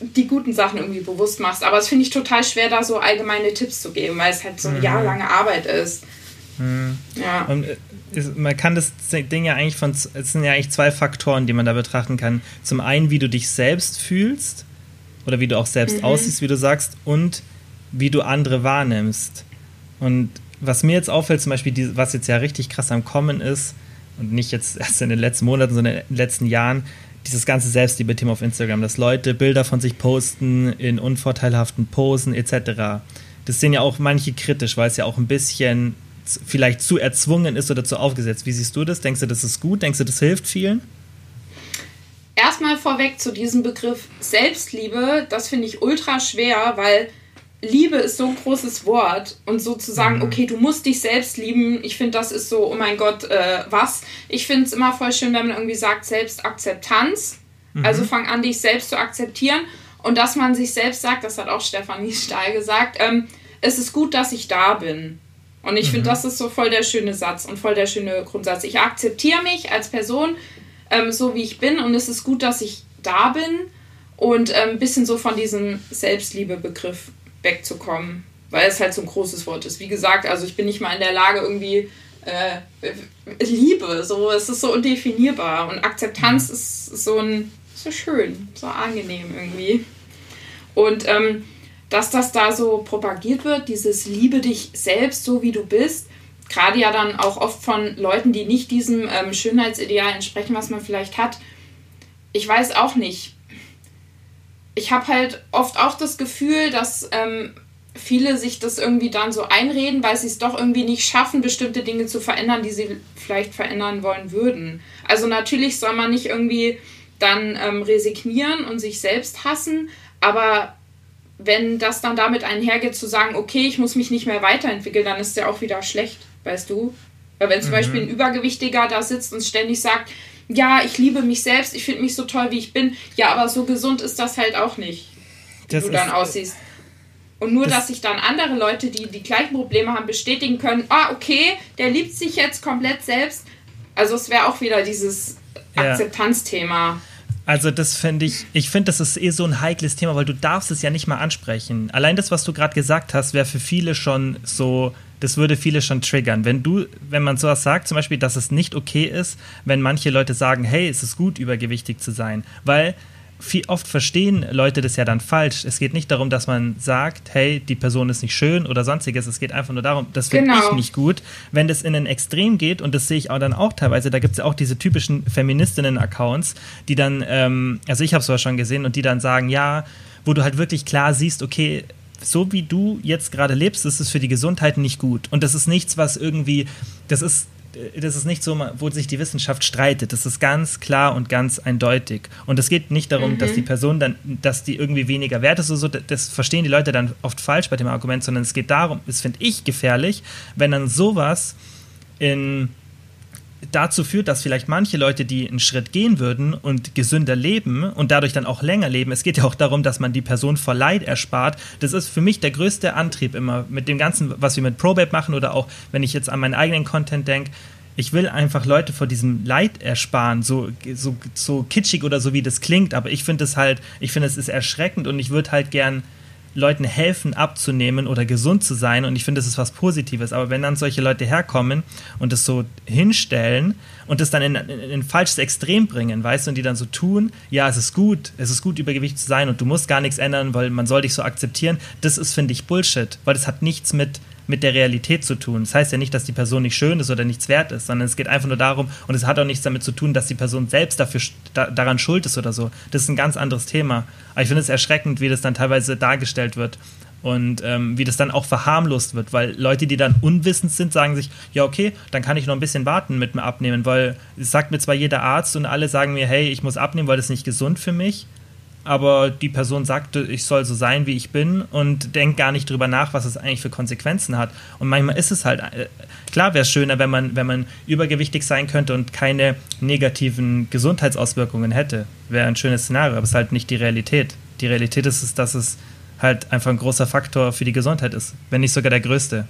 die guten Sachen irgendwie bewusst machst. Aber es finde ich total schwer, da so allgemeine Tipps zu geben, weil es halt so eine mhm. jahrelange Arbeit ist. Mhm. Ja. Und äh, man kann das Ding ja eigentlich von, es sind ja eigentlich zwei Faktoren, die man da betrachten kann. Zum einen, wie du dich selbst fühlst oder wie du auch selbst mhm. aussiehst, wie du sagst, und wie du andere wahrnimmst. Und was mir jetzt auffällt, zum Beispiel, die, was jetzt ja richtig krass am Kommen ist, und nicht jetzt erst in den letzten Monaten, sondern in den letzten Jahren, dieses ganze Selbstliebe-Thema auf Instagram, dass Leute Bilder von sich posten in unvorteilhaften Posen etc. Das sehen ja auch manche kritisch, weil es ja auch ein bisschen vielleicht zu erzwungen ist oder zu aufgesetzt. Wie siehst du das? Denkst du, das ist gut? Denkst du, das hilft vielen? Erstmal vorweg zu diesem Begriff Selbstliebe, das finde ich ultra schwer, weil Liebe ist so ein großes Wort und so zu sagen, mhm. okay, du musst dich selbst lieben, ich finde, das ist so, oh mein Gott, äh, was? Ich finde es immer voll schön, wenn man irgendwie sagt, Selbstakzeptanz. Mhm. Also fang an, dich selbst zu akzeptieren und dass man sich selbst sagt, das hat auch Stefanie Stahl gesagt, ähm, es ist gut, dass ich da bin. Und ich mhm. finde, das ist so voll der schöne Satz und voll der schöne Grundsatz. Ich akzeptiere mich als Person, ähm, so wie ich bin und es ist gut, dass ich da bin und ein ähm, bisschen so von diesem Selbstliebe-Begriff wegzukommen, weil es halt so ein großes Wort ist. Wie gesagt, also ich bin nicht mal in der Lage, irgendwie äh, Liebe, so, es ist so undefinierbar und Akzeptanz mhm. ist so ein, so schön, so angenehm irgendwie. Und ähm, dass das da so propagiert wird, dieses Liebe dich selbst so wie du bist, gerade ja dann auch oft von Leuten, die nicht diesem ähm, Schönheitsideal entsprechen, was man vielleicht hat. Ich weiß auch nicht ich habe halt oft auch das Gefühl, dass ähm, viele sich das irgendwie dann so einreden, weil sie es doch irgendwie nicht schaffen, bestimmte Dinge zu verändern, die sie vielleicht verändern wollen würden. Also natürlich soll man nicht irgendwie dann ähm, resignieren und sich selbst hassen, aber wenn das dann damit einhergeht zu sagen, okay, ich muss mich nicht mehr weiterentwickeln, dann ist ja auch wieder schlecht, weißt du? Weil wenn zum mhm. Beispiel ein Übergewichtiger da sitzt und ständig sagt, ja, ich liebe mich selbst, ich finde mich so toll, wie ich bin. Ja, aber so gesund ist das halt auch nicht, wie das du dann aussiehst. Und nur, das dass sich dann andere Leute, die die gleichen Probleme haben, bestätigen können, ah, okay, der liebt sich jetzt komplett selbst. Also es wäre auch wieder dieses ja. Akzeptanzthema. Also das finde ich, ich finde, das ist eh so ein heikles Thema, weil du darfst es ja nicht mal ansprechen. Allein das, was du gerade gesagt hast, wäre für viele schon so, das würde viele schon triggern. Wenn du, wenn man sowas sagt, zum Beispiel, dass es nicht okay ist, wenn manche Leute sagen, hey, es ist gut, übergewichtig zu sein, weil viel, oft verstehen Leute das ja dann falsch. Es geht nicht darum, dass man sagt, hey, die Person ist nicht schön oder sonstiges. Es geht einfach nur darum, das finde genau. ich nicht gut. Wenn das in ein Extrem geht, und das sehe ich auch dann auch teilweise, da gibt es ja auch diese typischen Feministinnen-Accounts, die dann, ähm, also ich habe es sowas schon gesehen, und die dann sagen, ja, wo du halt wirklich klar siehst, okay, so wie du jetzt gerade lebst, ist es für die Gesundheit nicht gut. Und das ist nichts, was irgendwie, das ist das ist nicht so, wo sich die Wissenschaft streitet. Das ist ganz klar und ganz eindeutig. Und es geht nicht darum, mhm. dass die Person dann, dass die irgendwie weniger wert ist oder so. Das verstehen die Leute dann oft falsch bei dem Argument, sondern es geht darum, das finde ich gefährlich, wenn dann sowas in dazu führt, dass vielleicht manche Leute, die einen Schritt gehen würden und gesünder leben und dadurch dann auch länger leben, es geht ja auch darum, dass man die Person vor Leid erspart. Das ist für mich der größte Antrieb immer mit dem Ganzen, was wir mit Probate machen oder auch, wenn ich jetzt an meinen eigenen Content denke. Ich will einfach Leute vor diesem Leid ersparen, so, so, so kitschig oder so wie das klingt, aber ich finde es halt, ich finde es ist erschreckend und ich würde halt gern Leuten helfen, abzunehmen oder gesund zu sein. Und ich finde, das ist was Positives. Aber wenn dann solche Leute herkommen und das so hinstellen und das dann in, in, in, ein falsches Extrem bringen, weißt du, und die dann so tun, ja, es ist gut, es ist gut, Übergewicht zu sein und du musst gar nichts ändern, weil man soll dich so akzeptieren, das ist, finde ich, Bullshit. Weil das hat nichts mit mit der Realität zu tun. Das heißt ja nicht, dass die Person nicht schön ist oder nichts wert ist, sondern es geht einfach nur darum, und es hat auch nichts damit zu tun, dass die Person selbst dafür da, daran schuld ist oder so. Das ist ein ganz anderes Thema. Aber ich finde es erschreckend, wie das dann teilweise dargestellt wird und ähm, wie das dann auch verharmlost wird, weil Leute, die dann unwissend sind, sagen sich, ja okay, dann kann ich noch ein bisschen warten mit mir abnehmen, weil es sagt mir zwar jeder Arzt und alle sagen mir, hey, ich muss abnehmen, weil das ist nicht gesund für mich, aber die Person sagte, ich soll so sein, wie ich bin und denkt gar nicht drüber nach, was es eigentlich für Konsequenzen hat. Und manchmal ist es halt, äh, klar wäre es schöner, wenn man, wenn man übergewichtig sein könnte und keine negativen Gesundheitsauswirkungen hätte. Wäre ein schönes Szenario, aber es ist halt nicht die Realität. Die Realität ist es, dass es halt einfach ein großer Faktor für die Gesundheit ist, wenn nicht sogar der größte.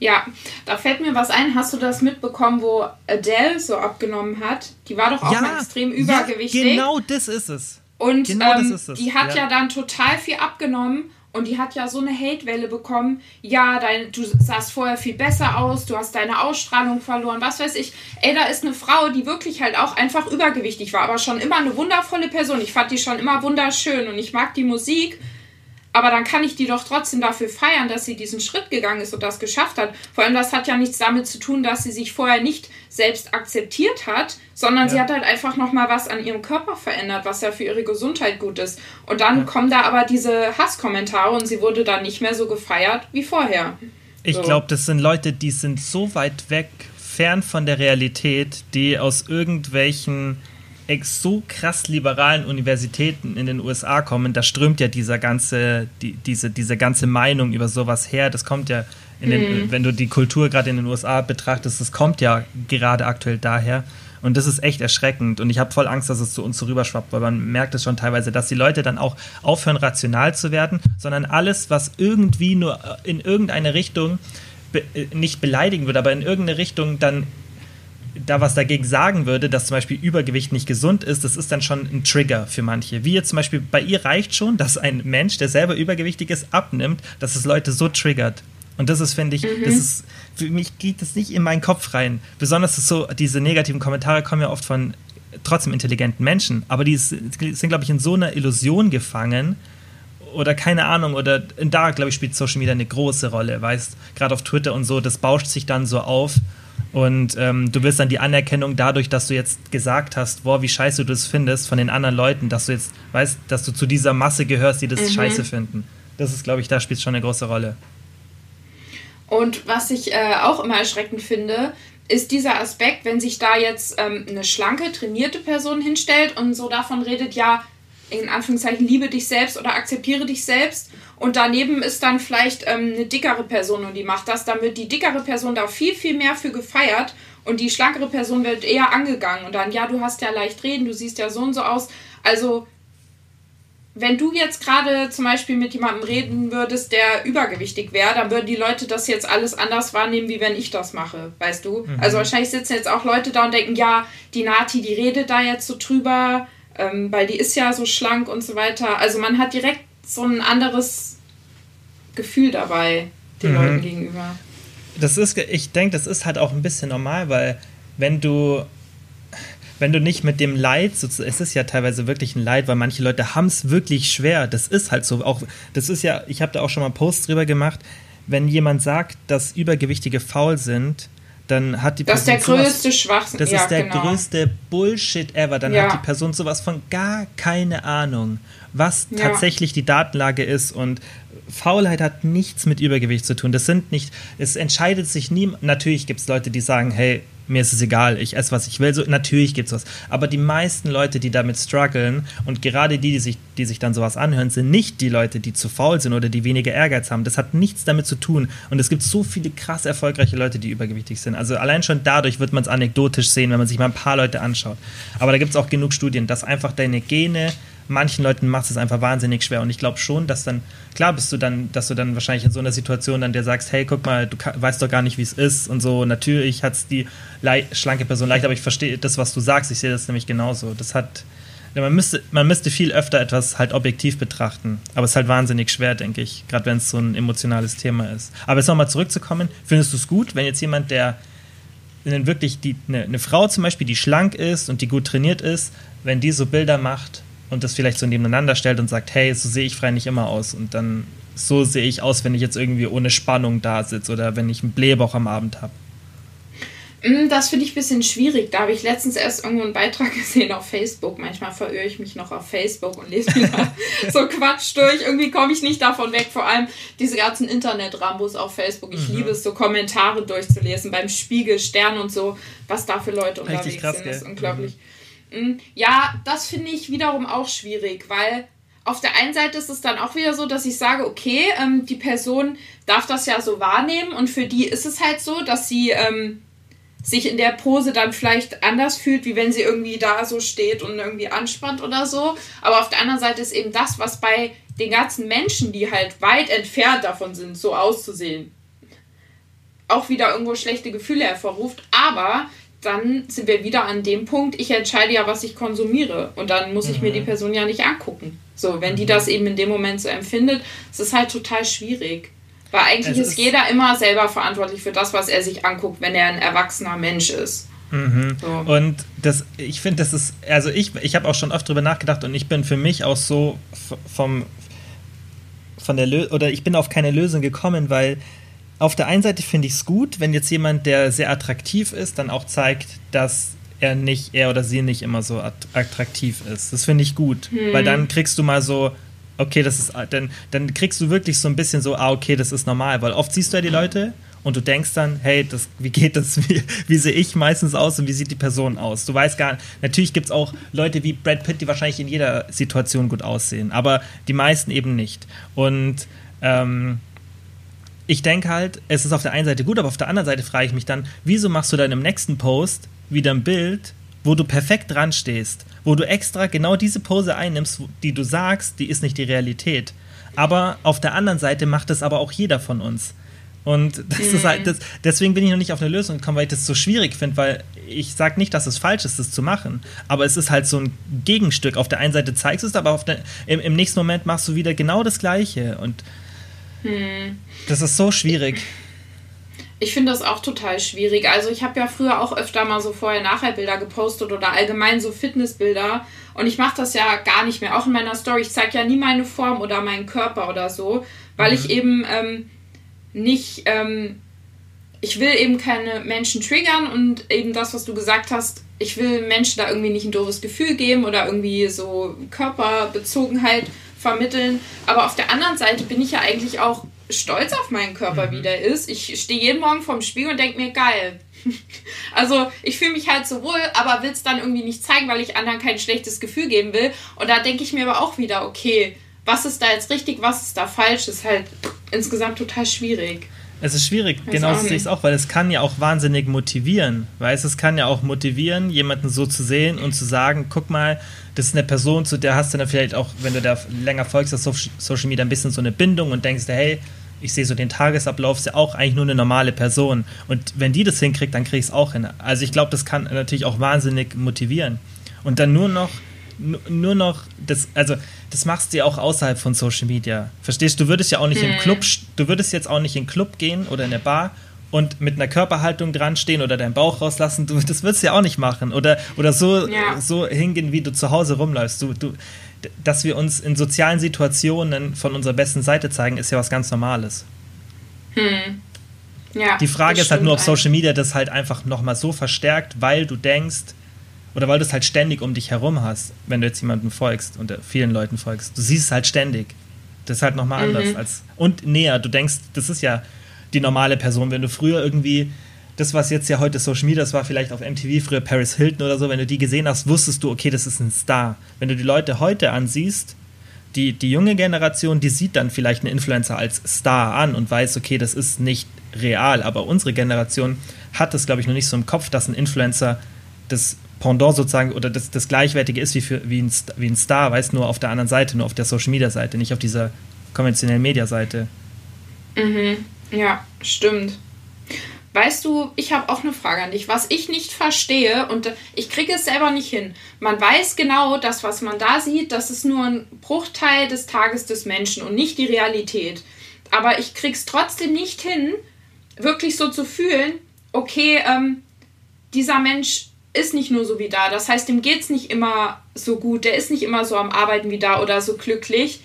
Ja, da fällt mir was ein. Hast du das mitbekommen, wo Adele so abgenommen hat? Die war doch auch ja, extrem übergewichtig. Ja, genau das ist es. Und genau ähm, die hat ja. ja. dann total viel abgenommen und die hat ja so eine Hatewelle bekommen. Ja, dein, du sahst vorher viel besser aus, du hast deine Ausstrahlung verloren, was weiß ich. Ey, da ist eine Frau, die wirklich halt auch einfach übergewichtig war, aber schon immer eine wundervolle Person. Ich fand die schon immer wunderschön und ich mag die Musik aber dann kann ich die doch trotzdem dafür feiern, dass sie diesen Schritt gegangen ist und das geschafft hat. Vor allem, das hat ja nichts damit zu tun, dass sie sich vorher nicht selbst akzeptiert hat, sondern ja. sie hat halt einfach nochmal was an ihrem Körper verändert, was ja für ihre Gesundheit gut ist. Und dann ja. kommen da aber diese Hasskommentare und sie wurde dann nicht mehr so gefeiert wie vorher. Ich so. glaube, das sind Leute, die sind so weit weg, fern von der Realität, die aus irgendwelchen so krass liberalen Universitäten in den USA kommen, da strömt ja dieser ganze, die, diese, diese ganze Meinung über sowas her. Das kommt ja, in den, mhm. wenn du die Kultur gerade in den USA betrachtest, das kommt ja gerade aktuell daher. Und das ist echt erschreckend. Und ich habe voll Angst, dass es zu uns so rüberschwappt, weil man merkt es schon teilweise, dass die Leute dann auch aufhören, rational zu werden, sondern alles, was irgendwie nur in irgendeine Richtung be äh, nicht beleidigen würde, aber in irgendeine Richtung dann da was dagegen sagen würde, dass zum Beispiel Übergewicht nicht gesund ist, das ist dann schon ein Trigger für manche. Wie jetzt zum Beispiel bei ihr reicht schon, dass ein Mensch, der selber übergewichtig ist, abnimmt, dass es Leute so triggert. Und das ist, finde ich, mhm. das ist, für mich geht das nicht in meinen Kopf rein. Besonders ist so, diese negativen Kommentare kommen ja oft von trotzdem intelligenten Menschen, aber die sind, glaube ich, in so einer Illusion gefangen, oder keine Ahnung, oder da, glaube ich, spielt Social Media eine große Rolle, weißt, gerade auf Twitter und so, das bauscht sich dann so auf und ähm, du willst dann die Anerkennung dadurch, dass du jetzt gesagt hast, boah, wie scheiße du das findest von den anderen Leuten, dass du jetzt weißt, dass du zu dieser Masse gehörst, die das mhm. scheiße finden. Das ist, glaube ich, da spielt schon eine große Rolle. Und was ich äh, auch immer erschreckend finde, ist dieser Aspekt, wenn sich da jetzt ähm, eine schlanke, trainierte Person hinstellt und so davon redet, ja, in Anführungszeichen, liebe dich selbst oder akzeptiere dich selbst. Und daneben ist dann vielleicht ähm, eine dickere Person und die macht das, dann wird die dickere Person da viel, viel mehr für gefeiert und die schlankere Person wird eher angegangen. Und dann, ja, du hast ja leicht reden, du siehst ja so und so aus. Also wenn du jetzt gerade zum Beispiel mit jemandem reden würdest, der übergewichtig wäre, dann würden die Leute das jetzt alles anders wahrnehmen, wie wenn ich das mache, weißt du? Mhm. Also wahrscheinlich sitzen jetzt auch Leute da und denken, ja, die Nati, die redet da jetzt so drüber, ähm, weil die ist ja so schlank und so weiter. Also man hat direkt so ein anderes Gefühl dabei, den mhm. Leuten gegenüber. Das ist, ich denke, das ist halt auch ein bisschen normal, weil wenn du wenn du nicht mit dem Leid, es ist ja teilweise wirklich ein Leid, weil manche Leute haben es wirklich schwer. Das ist halt so. Auch das ist ja, ich habe da auch schon mal Posts drüber gemacht. Wenn jemand sagt, dass Übergewichtige faul sind, dann hat die Person. Das ist der größte Schwachsinn. Das ja, ist der genau. größte Bullshit ever. Dann ja. hat die Person sowas von gar keine Ahnung, was ja. tatsächlich die Datenlage ist und Faulheit hat nichts mit Übergewicht zu tun. Das sind nicht, es entscheidet sich nie. Natürlich gibt es Leute, die sagen, hey, mir ist es egal, ich esse, was ich will. So, natürlich es was. Aber die meisten Leute, die damit strugglen und gerade die, die sich, die sich dann sowas anhören, sind nicht die Leute, die zu faul sind oder die weniger Ehrgeiz haben. Das hat nichts damit zu tun. Und es gibt so viele krass erfolgreiche Leute, die übergewichtig sind. Also allein schon dadurch wird man es anekdotisch sehen, wenn man sich mal ein paar Leute anschaut. Aber da gibt es auch genug Studien, dass einfach deine Gene manchen Leuten macht es einfach wahnsinnig schwer. Und ich glaube schon, dass dann, klar bist du dann, dass du dann wahrscheinlich in so einer Situation dann dir sagst, hey, guck mal, du weißt doch gar nicht, wie es ist und so. Natürlich hat es die schlanke Person leicht, aber ich verstehe das, was du sagst. Ich sehe das nämlich genauso. Das hat, man müsste, man müsste viel öfter etwas halt objektiv betrachten. Aber es ist halt wahnsinnig schwer, denke ich, gerade wenn es so ein emotionales Thema ist. Aber jetzt nochmal zurückzukommen, findest du es gut, wenn jetzt jemand, der wirklich die, eine, eine Frau zum Beispiel, die schlank ist und die gut trainiert ist, wenn die so Bilder macht, und das vielleicht so nebeneinander stellt und sagt, hey, so sehe ich frei nicht immer aus und dann so sehe ich aus, wenn ich jetzt irgendwie ohne Spannung da sitze oder wenn ich einen Blähbauch am Abend habe. Mm, das finde ich ein bisschen schwierig. Da habe ich letztens erst irgendwo einen Beitrag gesehen auf Facebook. Manchmal verirre ich mich noch auf Facebook und lese mir da so Quatsch durch. Irgendwie komme ich nicht davon weg. Vor allem diese ganzen Internet-Rambos auf Facebook. Ich mhm. liebe es, so Kommentare durchzulesen beim Spiegel, Stern und so, was da für Leute unterwegs krass, sind. Das ist unglaublich. Mhm. Hm, ja, das finde ich wiederum auch schwierig, weil auf der einen Seite ist es dann auch wieder so, dass ich sage, okay, ähm, die Person darf das ja so wahrnehmen und für die ist es halt so, dass sie ähm, sich in der Pose dann vielleicht anders fühlt, wie wenn sie irgendwie da so steht und irgendwie anspannt oder so. Aber auf der anderen Seite ist eben das, was bei den ganzen Menschen, die halt weit entfernt davon sind, so auszusehen, auch wieder irgendwo schlechte Gefühle hervorruft. Aber dann sind wir wieder an dem Punkt, ich entscheide ja, was ich konsumiere. Und dann muss ich mir die mhm. Person ja nicht angucken. So, wenn die mhm. das eben in dem Moment so empfindet, es ist halt total schwierig. Weil eigentlich ist, ist, jeder immer selber verantwortlich für das, was er sich anguckt, wenn er ein erwachsener Mensch ist. Mhm. So. Und das, ich finde, das ist, also ich, ich habe auch schon oft drüber nachgedacht und ich bin für mich auch so vom, von der Lö oder ich bin auf keine Lösung gekommen, weil auf der einen Seite finde ich es gut, wenn jetzt jemand, der sehr attraktiv ist, dann auch zeigt, dass er nicht, er oder sie nicht immer so attraktiv ist. Das finde ich gut, hm. weil dann kriegst du mal so, okay, das ist, dann, dann kriegst du wirklich so ein bisschen so, ah, okay, das ist normal, weil oft siehst du ja die Leute und du denkst dann, hey, das, wie geht das? Wie, wie sehe ich meistens aus und wie sieht die Person aus? Du weißt gar nicht, natürlich gibt es auch Leute wie Brad Pitt, die wahrscheinlich in jeder Situation gut aussehen, aber die meisten eben nicht. Und ähm, ich denke halt, es ist auf der einen Seite gut, aber auf der anderen Seite frage ich mich dann, wieso machst du dann im nächsten Post wieder ein Bild, wo du perfekt dran stehst, wo du extra genau diese Pose einnimmst, die du sagst, die ist nicht die Realität. Aber auf der anderen Seite macht es aber auch jeder von uns. Und das mhm. ist halt, das, deswegen bin ich noch nicht auf eine Lösung gekommen, weil ich das so schwierig finde, weil ich sage nicht, dass es falsch ist, das zu machen, aber es ist halt so ein Gegenstück. Auf der einen Seite zeigst du es, aber der, im, im, nächsten Moment machst du wieder genau das Gleiche. Und mhm. das ist so schwierig. Ich finde das auch total schwierig. Also ich habe ja früher auch öfter mal so Vorher-Nachher-Bilder gepostet oder allgemein so Fitnessbilder. Und ich mache das ja gar nicht mehr. Auch in meiner Story. Ich zeige ja nie meine Form oder meinen Körper oder so, weil mhm. ich eben ähm, nicht... Ähm, ich will eben keine Menschen triggern und eben das, was du gesagt hast, ich will Menschen da irgendwie nicht ein doofes Gefühl geben oder irgendwie so Körperbezogenheit vermitteln. Aber auf der anderen Seite bin ich ja eigentlich auch stolz auf meinen Körper, mhm. wie der ist. Ich stehe jeden Morgen vorm Spiegel und denke mir, geil. Also ich fühle mich halt so wohl, aber will es dann irgendwie nicht zeigen, weil ich anderen kein schlechtes Gefühl geben will. Und da denke ich mir aber auch wieder, okay, was ist da jetzt richtig, was ist da falsch, ist halt insgesamt total schwierig. Es ist schwierig, Weiß genau sehe ich es auch, weil es kann ja auch wahnsinnig motivieren. Weißt es kann ja auch motivieren, jemanden so zu sehen und zu sagen, guck mal, das ist eine Person, zu der hast du dann vielleicht auch, wenn du da länger folgst, auf Social Media ein bisschen so eine Bindung und denkst, hey, ich sehe so den Tagesablauf, ist ja auch eigentlich nur eine normale Person. Und wenn die das hinkriegt, dann kriege ich es auch hin. Also ich glaube, das kann natürlich auch wahnsinnig motivieren. Und dann nur noch, nur noch, das, also das machst du ja auch außerhalb von Social Media. Verstehst du? Du würdest ja auch nicht hm. im Club, du würdest jetzt auch nicht in den Club gehen oder in eine Bar und mit einer Körperhaltung dran stehen oder deinen Bauch rauslassen, du, das würdest du ja auch nicht machen. Oder, oder so, ja. so hingehen, wie du zu Hause rumläufst. Du, du, dass wir uns in sozialen Situationen von unserer besten Seite zeigen, ist ja was ganz Normales. Hm. Ja, Die Frage ist halt nur, ob Social Media das halt einfach nochmal so verstärkt, weil du denkst, oder weil du es halt ständig um dich herum hast, wenn du jetzt jemandem folgst und vielen Leuten folgst. Du siehst es halt ständig. Das ist halt nochmal mhm. anders als. Und näher, du denkst, das ist ja die normale Person. Wenn du früher irgendwie das, was jetzt ja heute Social Media, das war vielleicht auf MTV früher Paris Hilton oder so, wenn du die gesehen hast, wusstest du, okay, das ist ein Star. Wenn du die Leute heute ansiehst, die, die junge Generation, die sieht dann vielleicht einen Influencer als Star an und weiß, okay, das ist nicht real. Aber unsere Generation hat das, glaube ich, noch nicht so im Kopf, dass ein Influencer das Pendant sozusagen oder das, das Gleichwertige ist wie, für, wie, ein, wie ein Star, weiß nur auf der anderen Seite, nur auf der Social Media Seite, nicht auf dieser konventionellen Media Seite. Mhm. Ja, stimmt. Weißt du, ich habe auch eine Frage an dich. Was ich nicht verstehe und ich kriege es selber nicht hin. Man weiß genau, dass was man da sieht, das ist nur ein Bruchteil des Tages des Menschen und nicht die Realität. Aber ich kriege es trotzdem nicht hin, wirklich so zu fühlen, okay, ähm, dieser Mensch ist nicht nur so wie da. Das heißt, dem geht es nicht immer so gut, der ist nicht immer so am Arbeiten wie da oder so glücklich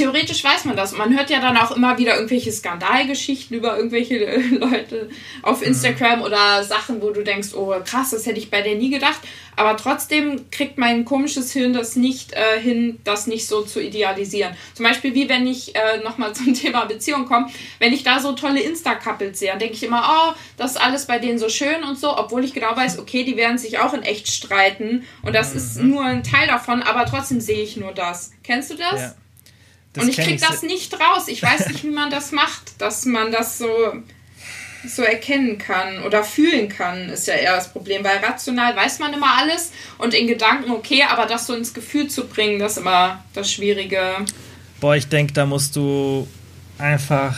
theoretisch weiß man das. Man hört ja dann auch immer wieder irgendwelche Skandalgeschichten über irgendwelche Leute auf mhm. Instagram mhm. oder Sachen, wo du denkst, oh krass, das hätte ich bei der nie gedacht. Aber trotzdem kriegt mein komisches Hirn das nicht äh, hin, das nicht so zu idealisieren. Zum Beispiel wie wenn ich äh, nochmal zum Thema Beziehung komme, wenn ich da so tolle Insta-Couples sehe, dann denke ich immer, oh, das ist alles bei denen so schön und so, obwohl ich genau weiß, okay, die werden sich auch in echt streiten und das mhm. ist nur ein Teil davon, aber trotzdem sehe ich nur das. Kennst du das? Ja. Das und ich kriege das nicht raus. Ich weiß nicht, wie man das macht, dass man das so, so erkennen kann oder fühlen kann, ist ja eher das Problem. Weil rational weiß man immer alles und in Gedanken okay, aber das so ins Gefühl zu bringen, das ist immer das Schwierige. Boah, ich denke, da musst du einfach.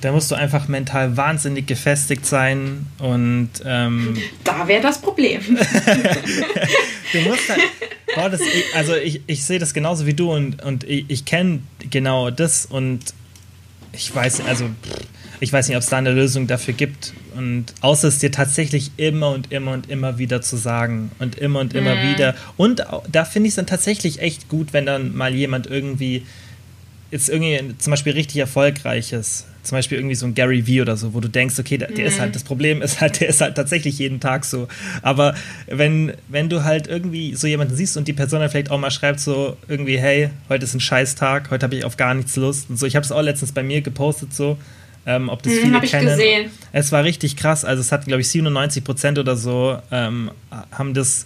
Da musst du einfach mental wahnsinnig gefestigt sein und. Ähm, da wäre das Problem. du musst halt, Boah, das, also ich, ich sehe das genauso wie du und, und ich, ich kenne genau das und ich weiß, also ich weiß nicht, ob es da eine Lösung dafür gibt. Und außer es dir tatsächlich immer und immer und immer wieder zu sagen und immer und immer mhm. wieder. Und da finde ich es dann tatsächlich echt gut, wenn dann mal jemand irgendwie jetzt irgendwie zum Beispiel richtig erfolgreiches zum Beispiel irgendwie so ein Gary Vee oder so, wo du denkst, okay, der, der mhm. ist halt, das Problem ist halt, der ist halt tatsächlich jeden Tag so. Aber wenn, wenn du halt irgendwie so jemanden siehst und die Person dann vielleicht auch mal schreibt so irgendwie, hey, heute ist ein Scheißtag, heute habe ich auf gar nichts Lust und so. Ich habe es auch letztens bei mir gepostet so, Ähm, ob das hm, viele kennen. Gesehen. Es war richtig krass. Also es hat, glaube ich, 97 Prozent oder so ähm, haben das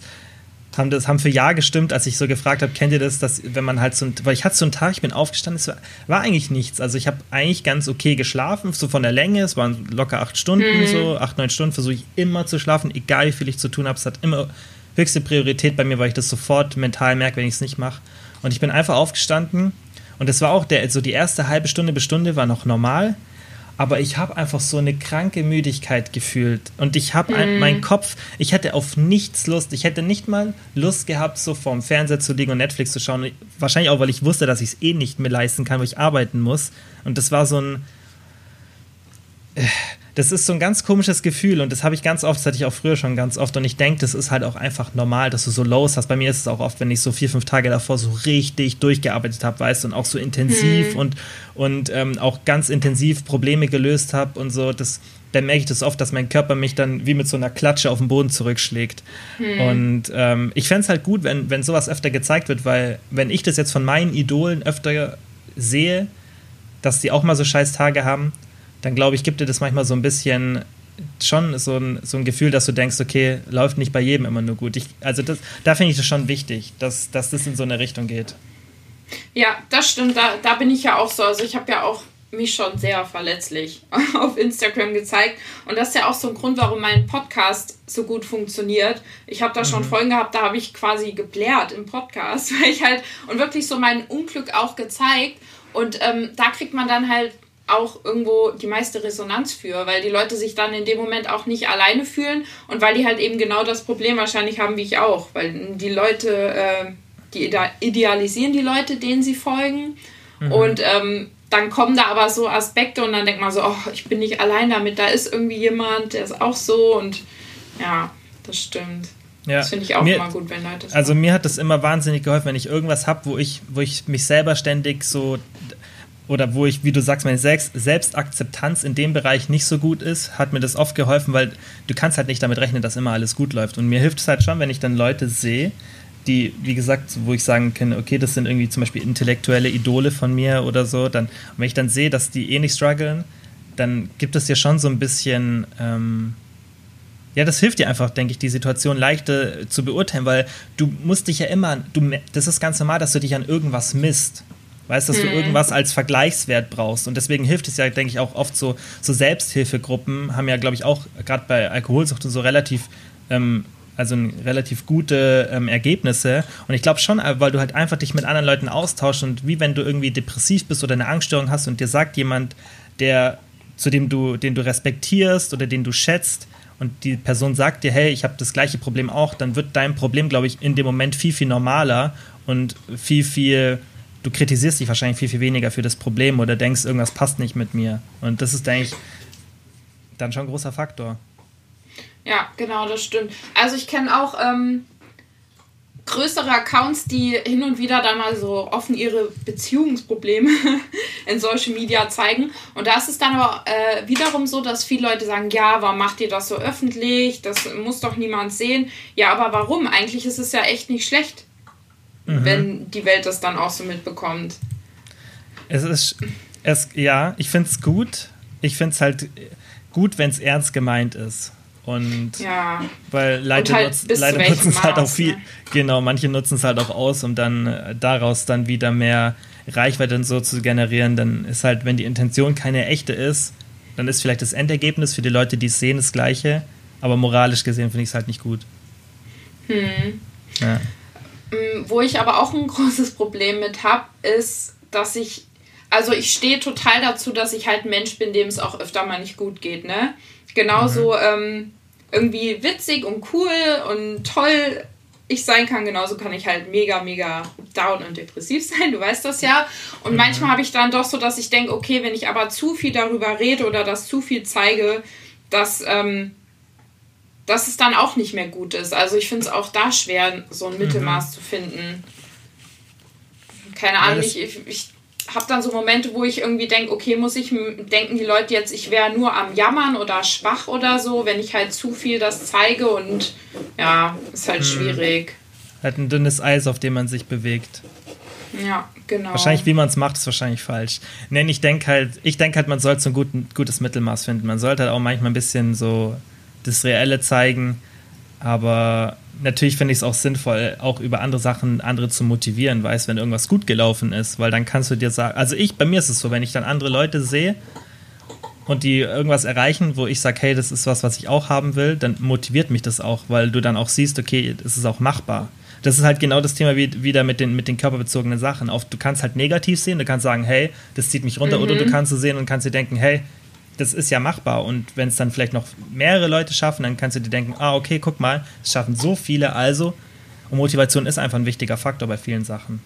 haben das haben für Ja gestimmt, als ich so gefragt habe, kennt ihr das, dass wenn man halt so ein, weil ich hatte so einen Tag, ich bin aufgestanden, es war, war eigentlich nichts. Also ich habe eigentlich ganz okay geschlafen, so von der Länge, es waren locker acht Stunden, mhm. so acht, neun Stunden versuche ich immer zu schlafen, egal wie viel ich zu tun habe. Es hat immer höchste Priorität bei mir, weil ich das sofort mental merke, wenn ich es nicht mache. Und ich bin einfach aufgestanden und es war auch der, also die erste halbe Stunde bis Stunde war noch normal aber ich habe einfach so eine kranke Müdigkeit gefühlt und ich habe mm. meinen Kopf, ich hätte auf nichts Lust, ich hätte nicht mal Lust gehabt, so vorm Fernseher zu liegen und Netflix zu schauen. Wahrscheinlich auch, weil ich wusste, dass ich es eh nicht mehr leisten kann, weil ich arbeiten muss. Und das war so ein, äh, das ist so ein ganz komisches Gefühl und das habe ich ganz oft, das hatte ich auch früher schon ganz oft und ich denke, das ist halt auch einfach normal, dass du so Lows hast. Bei mir ist es auch oft, wenn ich so vier, fünf Tage davor so richtig durchgearbeitet habe, weißt du, und auch so intensiv mhm. und, und ähm, auch ganz intensiv Probleme gelöst habe und so, das, dann merke ich das oft, dass mein Körper mich dann wie mit so einer Klatsche auf den Boden zurückschlägt. Mhm. Und ähm, ich fände es halt gut, wenn, wenn sowas öfter gezeigt wird, weil wenn ich das jetzt von meinen Idolen öfter sehe, dass die auch mal so scheiß Tage haben, dann glaube ich, gibt dir das manchmal so ein bisschen schon so ein, so ein Gefühl, dass du denkst, okay, läuft nicht bei jedem immer nur gut. Ich, also das, da finde ich das schon wichtig, dass, dass das in so eine Richtung geht. Ja, das stimmt. Da, da bin ich ja auch so. Also ich habe ja auch mich schon sehr verletzlich auf Instagram gezeigt. Und das ist ja auch so ein Grund, warum mein Podcast so gut funktioniert. Ich habe da mhm. schon Folgen gehabt, da habe ich quasi geblärt im Podcast, weil ich halt und wirklich so mein Unglück auch gezeigt. Und ähm, da kriegt man dann halt auch irgendwo die meiste Resonanz für, weil die Leute sich dann in dem Moment auch nicht alleine fühlen und weil die halt eben genau das Problem wahrscheinlich haben wie ich auch, weil die Leute, äh, die idealisieren die Leute, denen sie folgen mhm. und ähm, dann kommen da aber so Aspekte und dann denkt man so, oh, ich bin nicht allein damit, da ist irgendwie jemand, der ist auch so und ja, das stimmt. Ja, das finde ich auch mir, immer gut, wenn Leute. Also mir hat das immer wahnsinnig geholfen, wenn ich irgendwas habe, wo ich, wo ich mich selber ständig so oder wo ich, wie du sagst, meine Selbstakzeptanz in dem Bereich nicht so gut ist, hat mir das oft geholfen, weil du kannst halt nicht damit rechnen, dass immer alles gut läuft. Und mir hilft es halt schon, wenn ich dann Leute sehe, die, wie gesagt, wo ich sagen kann, okay, das sind irgendwie zum Beispiel intellektuelle Idole von mir oder so, dann, wenn ich dann sehe, dass die eh nicht strugglen, dann gibt es ja schon so ein bisschen, ähm, ja, das hilft dir einfach, denke ich, die Situation leichter zu beurteilen, weil du musst dich ja immer, du, das ist ganz normal, dass du dich an irgendwas misst. Weißt, dass mhm. du irgendwas als Vergleichswert brauchst. Und deswegen hilft es ja, denke ich, auch oft so, so Selbsthilfegruppen haben ja, glaube ich, auch gerade bei Alkoholsucht und so relativ, ähm, also relativ gute ähm, Ergebnisse. Und ich glaube schon, äh, weil du halt einfach dich mit anderen Leuten austauschst und wie wenn du irgendwie depressiv bist oder eine Angststörung hast und dir sagt jemand, der, zu dem du, den du respektierst oder den du schätzt, und die Person sagt dir, hey, ich habe das gleiche Problem auch, dann wird dein Problem, glaube ich, in dem Moment viel, viel normaler und viel, viel du kritisierst dich wahrscheinlich viel, viel weniger für das Problem oder denkst, irgendwas passt nicht mit mir. Und das ist, denke ich, dann schon ein großer Faktor. Ja, genau, das stimmt. Also ich kenne auch ähm, größere Accounts, die hin und wieder dann mal so offen ihre Beziehungsprobleme in Social Media zeigen. Und da ist es dann aber äh, wiederum so, dass viele Leute sagen, ja, warum macht ihr das so öffentlich? Das muss doch niemand sehen. Ja, aber warum? Eigentlich ist es ja echt nicht schlecht mhm. wenn die Welt das dann auch so mitbekommt. Es ist, es, ja, ich finde es gut. Ich finde es halt gut, wenn es ernst gemeint ist. Und ja. weil Leute, halt nutz, Leute nutzen es halt auch viel, ne? genau, manche nutzen es halt auch aus, um dann äh, daraus dann wieder mehr Reichweite und so zu generieren. Dann ist halt, wenn die Intention keine echte ist, dann ist vielleicht das Endergebnis für die Leute, die es sehen, das gleiche. Aber moralisch gesehen finde ich es halt nicht gut. Hm. Ja. Mm, wo ich aber auch ein großes Problem mit habe, ist, dass ich, also ich stehe total dazu, dass ich halt ein Mensch bin, dem es auch öfter mal nicht gut geht, ne? Genauso mhm. ähm, irgendwie witzig und cool und toll ich sein kann, genauso kann ich halt mega, mega down und depressiv sein, du weißt das ja. Und mhm. manchmal habe ich dann doch so, dass ich denke, okay, wenn ich aber zu viel darüber rede oder das zu viel zeige, dass ähm, dass es dann auch nicht mehr gut ist. Also ich finde es auch da schwer, so ein Mittelmaß mhm. zu finden. Keine Ahnung, ja, ich, ich, habe dann so Momente, wo ich irgendwie denke, okay, muss ich denken die Leute jetzt, ich wäre nur am Jammern oder schwach oder so, wenn ich halt zu viel das zeige und ja, ist halt mhm. schwierig. Halt ein dünnes Eis, auf dem man sich bewegt. Ja, genau. Wahrscheinlich, wie man es macht, ist wahrscheinlich falsch. Nein, ich denke halt, ich denke halt, man sollte so ein gut, gutes Mittelmaß finden. Man sollte halt auch manchmal ein bisschen so das Reelle zeigen, aber natürlich finde ich es auch sinnvoll, auch über andere Sachen andere zu motivieren, weißt, wenn irgendwas gut gelaufen ist, weil dann kannst du dir sagen, also ich, bei mir ist es so, wenn ich dann andere Leute sehe und die irgendwas erreichen, wo ich sage, hey, das ist was, was ich auch haben will, dann motiviert mich das auch, weil du dann auch siehst, okay, es ist auch machbar. Das ist halt genau das Thema wie, wieder mit den, mit den körperbezogenen Sachen. Auf, du kannst halt negativ sehen, du kannst sagen, hey, das zieht mich runter, mhm. oder du kannst es sehen und kannst dir denken, hey, das ist ja machbar. Und wenn es dann vielleicht noch mehrere Leute schaffen, dann kannst du dir denken, ah, okay, guck mal, es schaffen so viele, also. Und Motivation ist einfach ein wichtiger Faktor bei vielen Sachen.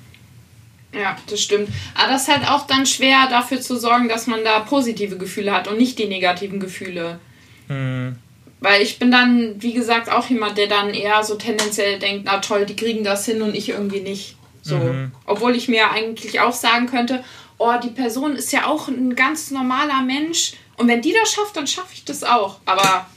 Ja, das stimmt. Aber das ist halt auch dann schwer, dafür zu sorgen, dass man da positive Gefühle hat und nicht die negativen Gefühle. Mhm. Weil ich bin dann, wie gesagt, auch jemand, der dann eher so tendenziell denkt, na toll, die kriegen das hin und ich irgendwie nicht. So. Mhm. Obwohl ich mir eigentlich auch sagen könnte, oh, die Person ist ja auch ein ganz normaler Mensch. Und wenn die das schafft, dann schaffe ich das auch. Aber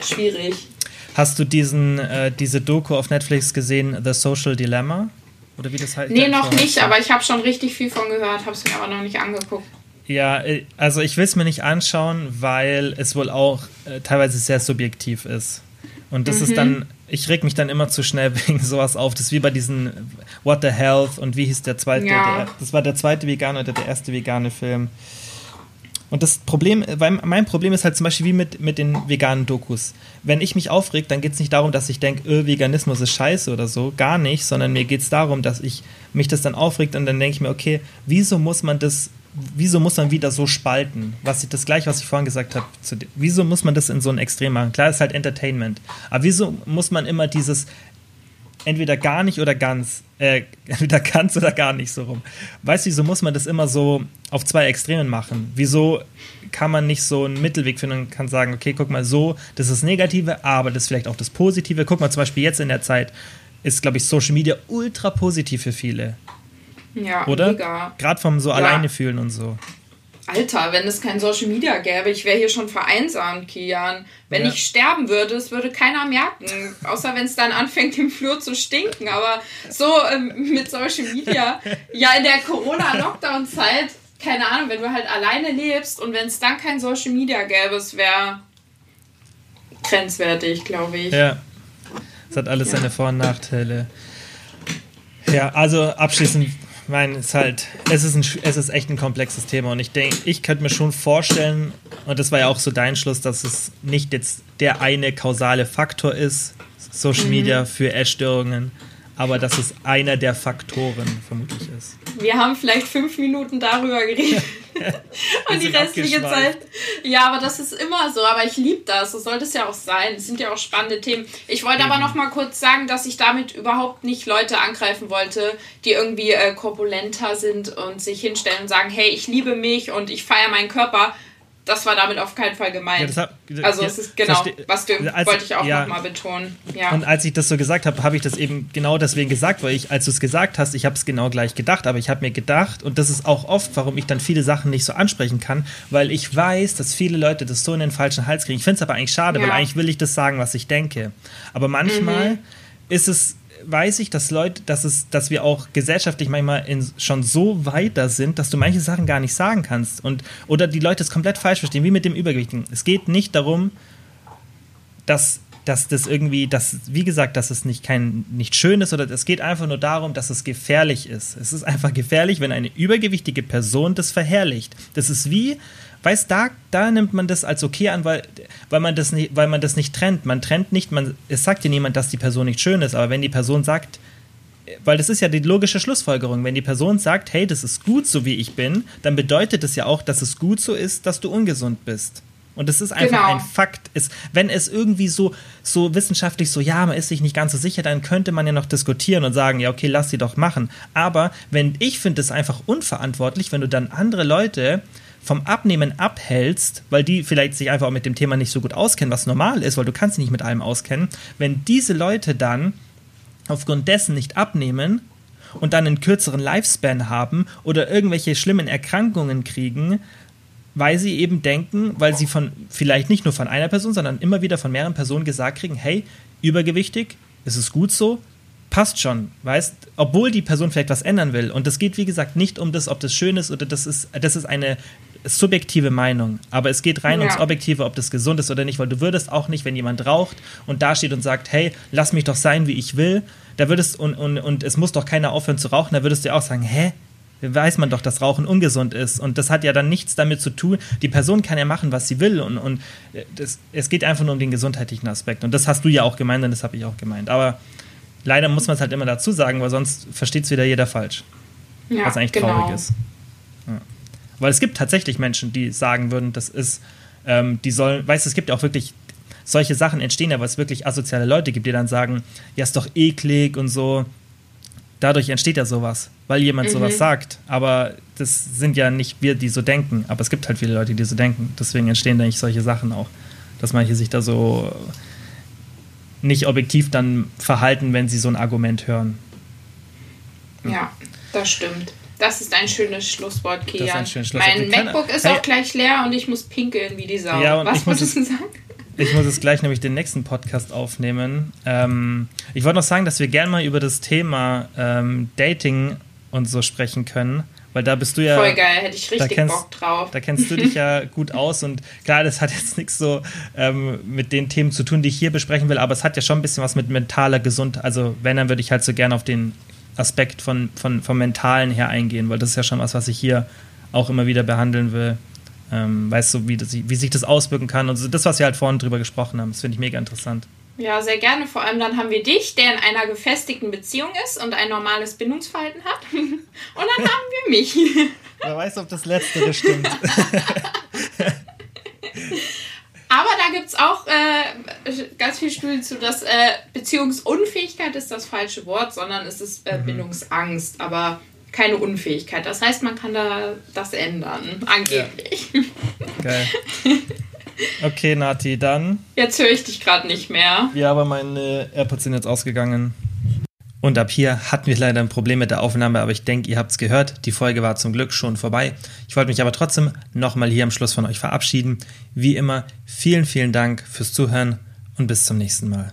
schwierig. Hast du diesen, äh, diese Doku auf Netflix gesehen, The Social Dilemma? Oder wie das halt. Nee, noch nicht, aber ich habe schon richtig viel von gehört, habe es mir aber noch nicht angeguckt. Ja, äh, also ich will es mir nicht anschauen, weil es wohl auch äh, teilweise sehr subjektiv ist. Und das mhm. ist dann, ich reg mich dann immer zu schnell wegen sowas auf. Das ist wie bei diesen What the Health und wie hieß der zweite, ja. der, das war der zweite vegane oder der erste vegane Film. Und das Problem, mein Problem ist halt zum Beispiel wie mit, mit den veganen Dokus. Wenn ich mich aufreg, dann geht es nicht darum, dass ich denke, öh, Veganismus ist scheiße oder so. Gar nicht, sondern mir geht es darum, dass ich mich das dann aufregt und dann denke ich mir, okay, wieso muss man das wieso muss man wieder so spalten? Was ich, das gleiche, was ich vorhin gesagt habe. Wieso muss man das in so ein Extrem machen? Klar, ist halt Entertainment. Aber wieso muss man immer dieses entweder gar nicht oder ganz, äh, entweder ganz oder gar nicht so rum? Weißt du, wieso muss man das immer so auf zwei Extremen machen? Wieso kann man nicht so einen Mittelweg finden und kann sagen, okay, guck mal, so, das ist das Negative, aber das ist vielleicht auch das Positive. Guck mal, zum Beispiel jetzt in der Zeit ist, glaube ich, Social Media ultra positiv für viele. Ja, oder? Gerade vom so ja. alleine fühlen und so. Alter, wenn es kein Social Media gäbe, ich wäre hier schon vereinsamt, Kian. Wenn ja. ich sterben würde, es würde keiner merken. Außer wenn es dann anfängt, im Flur zu stinken. Aber so ähm, mit Social Media, ja, in der Corona-Lockdown-Zeit, keine Ahnung, wenn du halt alleine lebst und wenn es dann kein Social Media gäbe, es wäre grenzwertig, glaube ich. Ja. Es hat alles ja. seine Vor- und Nachteile. Ja, also abschließend meine, es ist halt, es ist, ein, es ist echt ein komplexes Thema und ich denke, ich könnte mir schon vorstellen, und das war ja auch so dein Schluss, dass es nicht jetzt der eine kausale Faktor ist, Social Media mhm. für Essstörungen, aber dass es einer der Faktoren vermutlich ist. Wir haben vielleicht fünf Minuten darüber geredet. und die restliche Zeit. Ja, aber das ist immer so. Aber ich liebe das. So sollte es ja auch sein. Es sind ja auch spannende Themen. Ich wollte Eben. aber noch mal kurz sagen, dass ich damit überhaupt nicht Leute angreifen wollte, die irgendwie äh, korpulenter sind und sich hinstellen und sagen, hey, ich liebe mich und ich feiere meinen Körper das war damit auf keinen Fall gemeint. Ja, hab, also ja, es ist genau, was du, als, wollte ich auch ja. nochmal betonen. Ja. Und als ich das so gesagt habe, habe ich das eben genau deswegen gesagt, weil ich, als du es gesagt hast, ich habe es genau gleich gedacht, aber ich habe mir gedacht, und das ist auch oft, warum ich dann viele Sachen nicht so ansprechen kann, weil ich weiß, dass viele Leute das so in den falschen Hals kriegen. Ich finde es aber eigentlich schade, weil eigentlich will ich das sagen, was ich denke. Aber manchmal mhm. ist es weiß ich, dass Leute, dass es, dass wir auch gesellschaftlich manchmal in, schon so weiter sind, dass du manche Sachen gar nicht sagen kannst und oder die Leute es komplett falsch verstehen, wie mit dem Übergewichtigen. Es geht nicht darum, dass dass das irgendwie, dass, wie gesagt, dass es nicht kein, nicht schön ist oder es geht einfach nur darum, dass es gefährlich ist. Es ist einfach gefährlich, wenn eine übergewichtige Person das verherrlicht. Das ist wie, weißt da, da nimmt man das als okay an, weil, weil, man das nicht, weil man das nicht trennt. Man trennt nicht, man, es sagt dir niemand, dass die Person nicht schön ist, aber wenn die Person sagt, weil das ist ja die logische Schlussfolgerung, wenn die Person sagt, hey, das ist gut so wie ich bin, dann bedeutet es ja auch, dass es gut so ist, dass du ungesund bist. Und es ist einfach genau. ein Fakt. Ist, wenn es irgendwie so, so wissenschaftlich so, ja, man ist sich nicht ganz so sicher, dann könnte man ja noch diskutieren und sagen, ja, okay, lass sie doch machen. Aber wenn ich finde es einfach unverantwortlich, wenn du dann andere Leute vom Abnehmen abhältst, weil die vielleicht sich einfach auch mit dem Thema nicht so gut auskennen, was normal ist, weil du kannst dich nicht mit allem auskennen, wenn diese Leute dann aufgrund dessen nicht abnehmen und dann einen kürzeren Lifespan haben oder irgendwelche schlimmen Erkrankungen kriegen, weil sie eben denken, weil sie von vielleicht nicht nur von einer Person, sondern immer wieder von mehreren Personen gesagt kriegen, hey, übergewichtig, ist es gut so, passt schon, weißt, obwohl die Person vielleicht was ändern will. Und es geht, wie gesagt, nicht um das, ob das schön ist oder das ist, das ist eine subjektive Meinung. Aber es geht rein ja. ums Objektive, ob das gesund ist oder nicht, weil du würdest auch nicht, wenn jemand raucht und da steht und sagt, hey, lass mich doch sein, wie ich will, da würdest, und, und, und es muss doch keiner aufhören zu rauchen, da würdest du auch sagen, hä? Weiß man doch, dass Rauchen ungesund ist. Und das hat ja dann nichts damit zu tun. Die Person kann ja machen, was sie will. Und, und das, es geht einfach nur um den gesundheitlichen Aspekt. Und das hast du ja auch gemeint und das habe ich auch gemeint. Aber leider muss man es halt immer dazu sagen, weil sonst versteht es wieder jeder falsch. Ja, was eigentlich genau. traurig ist. Ja. Weil es gibt tatsächlich Menschen, die sagen würden, das ist, ähm, die sollen, weißt du, es gibt ja auch wirklich solche Sachen entstehen ja, weil es wirklich asoziale Leute gibt, die dann sagen, ja, ist doch eklig und so. Dadurch entsteht ja sowas, weil jemand mhm. sowas sagt. Aber das sind ja nicht wir, die so denken. Aber es gibt halt viele Leute, die so denken. Deswegen entstehen, denke ich, solche Sachen auch. Dass manche sich da so nicht objektiv dann verhalten, wenn sie so ein Argument hören. Ja, das stimmt. Das ist ein schönes Schlusswort, Kian. Schlusswort. Mein MacBook ist hey. auch gleich leer und ich muss pinkeln wie die Sau. Ja, Was wolltest du sagen? Ich muss jetzt gleich nämlich den nächsten Podcast aufnehmen. Ähm, ich wollte noch sagen, dass wir gerne mal über das Thema ähm, Dating und so sprechen können. Weil da bist du ja. Voll geil, hätte ich richtig kennst, Bock drauf. Da kennst du dich ja gut aus und klar, das hat jetzt nichts so ähm, mit den Themen zu tun, die ich hier besprechen will, aber es hat ja schon ein bisschen was mit mentaler Gesundheit. Also, wenn, dann würde ich halt so gerne auf den Aspekt von, von, vom Mentalen her eingehen, weil das ist ja schon was, was ich hier auch immer wieder behandeln will. Ähm, weißt du, wie, das, wie sich das auswirken kann und so, das, was wir halt vorhin drüber gesprochen haben, das finde ich mega interessant. Ja, sehr gerne. Vor allem dann haben wir dich, der in einer gefestigten Beziehung ist und ein normales Bindungsverhalten hat. und dann haben wir mich. Wer weiß, ob das Letztere stimmt. Aber da gibt es auch äh, ganz viele Studien zu, dass äh, Beziehungsunfähigkeit ist das falsche Wort, sondern es ist äh, mhm. Bindungsangst, aber keine Unfähigkeit. Das heißt, man kann da das ändern, angeblich. Ja. Geil. Okay, Nati, dann. Jetzt höre ich dich gerade nicht mehr. Ja, aber meine AirPods sind jetzt ausgegangen. Und ab hier hatten wir leider ein Problem mit der Aufnahme, aber ich denke, ihr habt es gehört. Die Folge war zum Glück schon vorbei. Ich wollte mich aber trotzdem nochmal hier am Schluss von euch verabschieden. Wie immer, vielen, vielen Dank fürs Zuhören und bis zum nächsten Mal.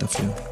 dafür.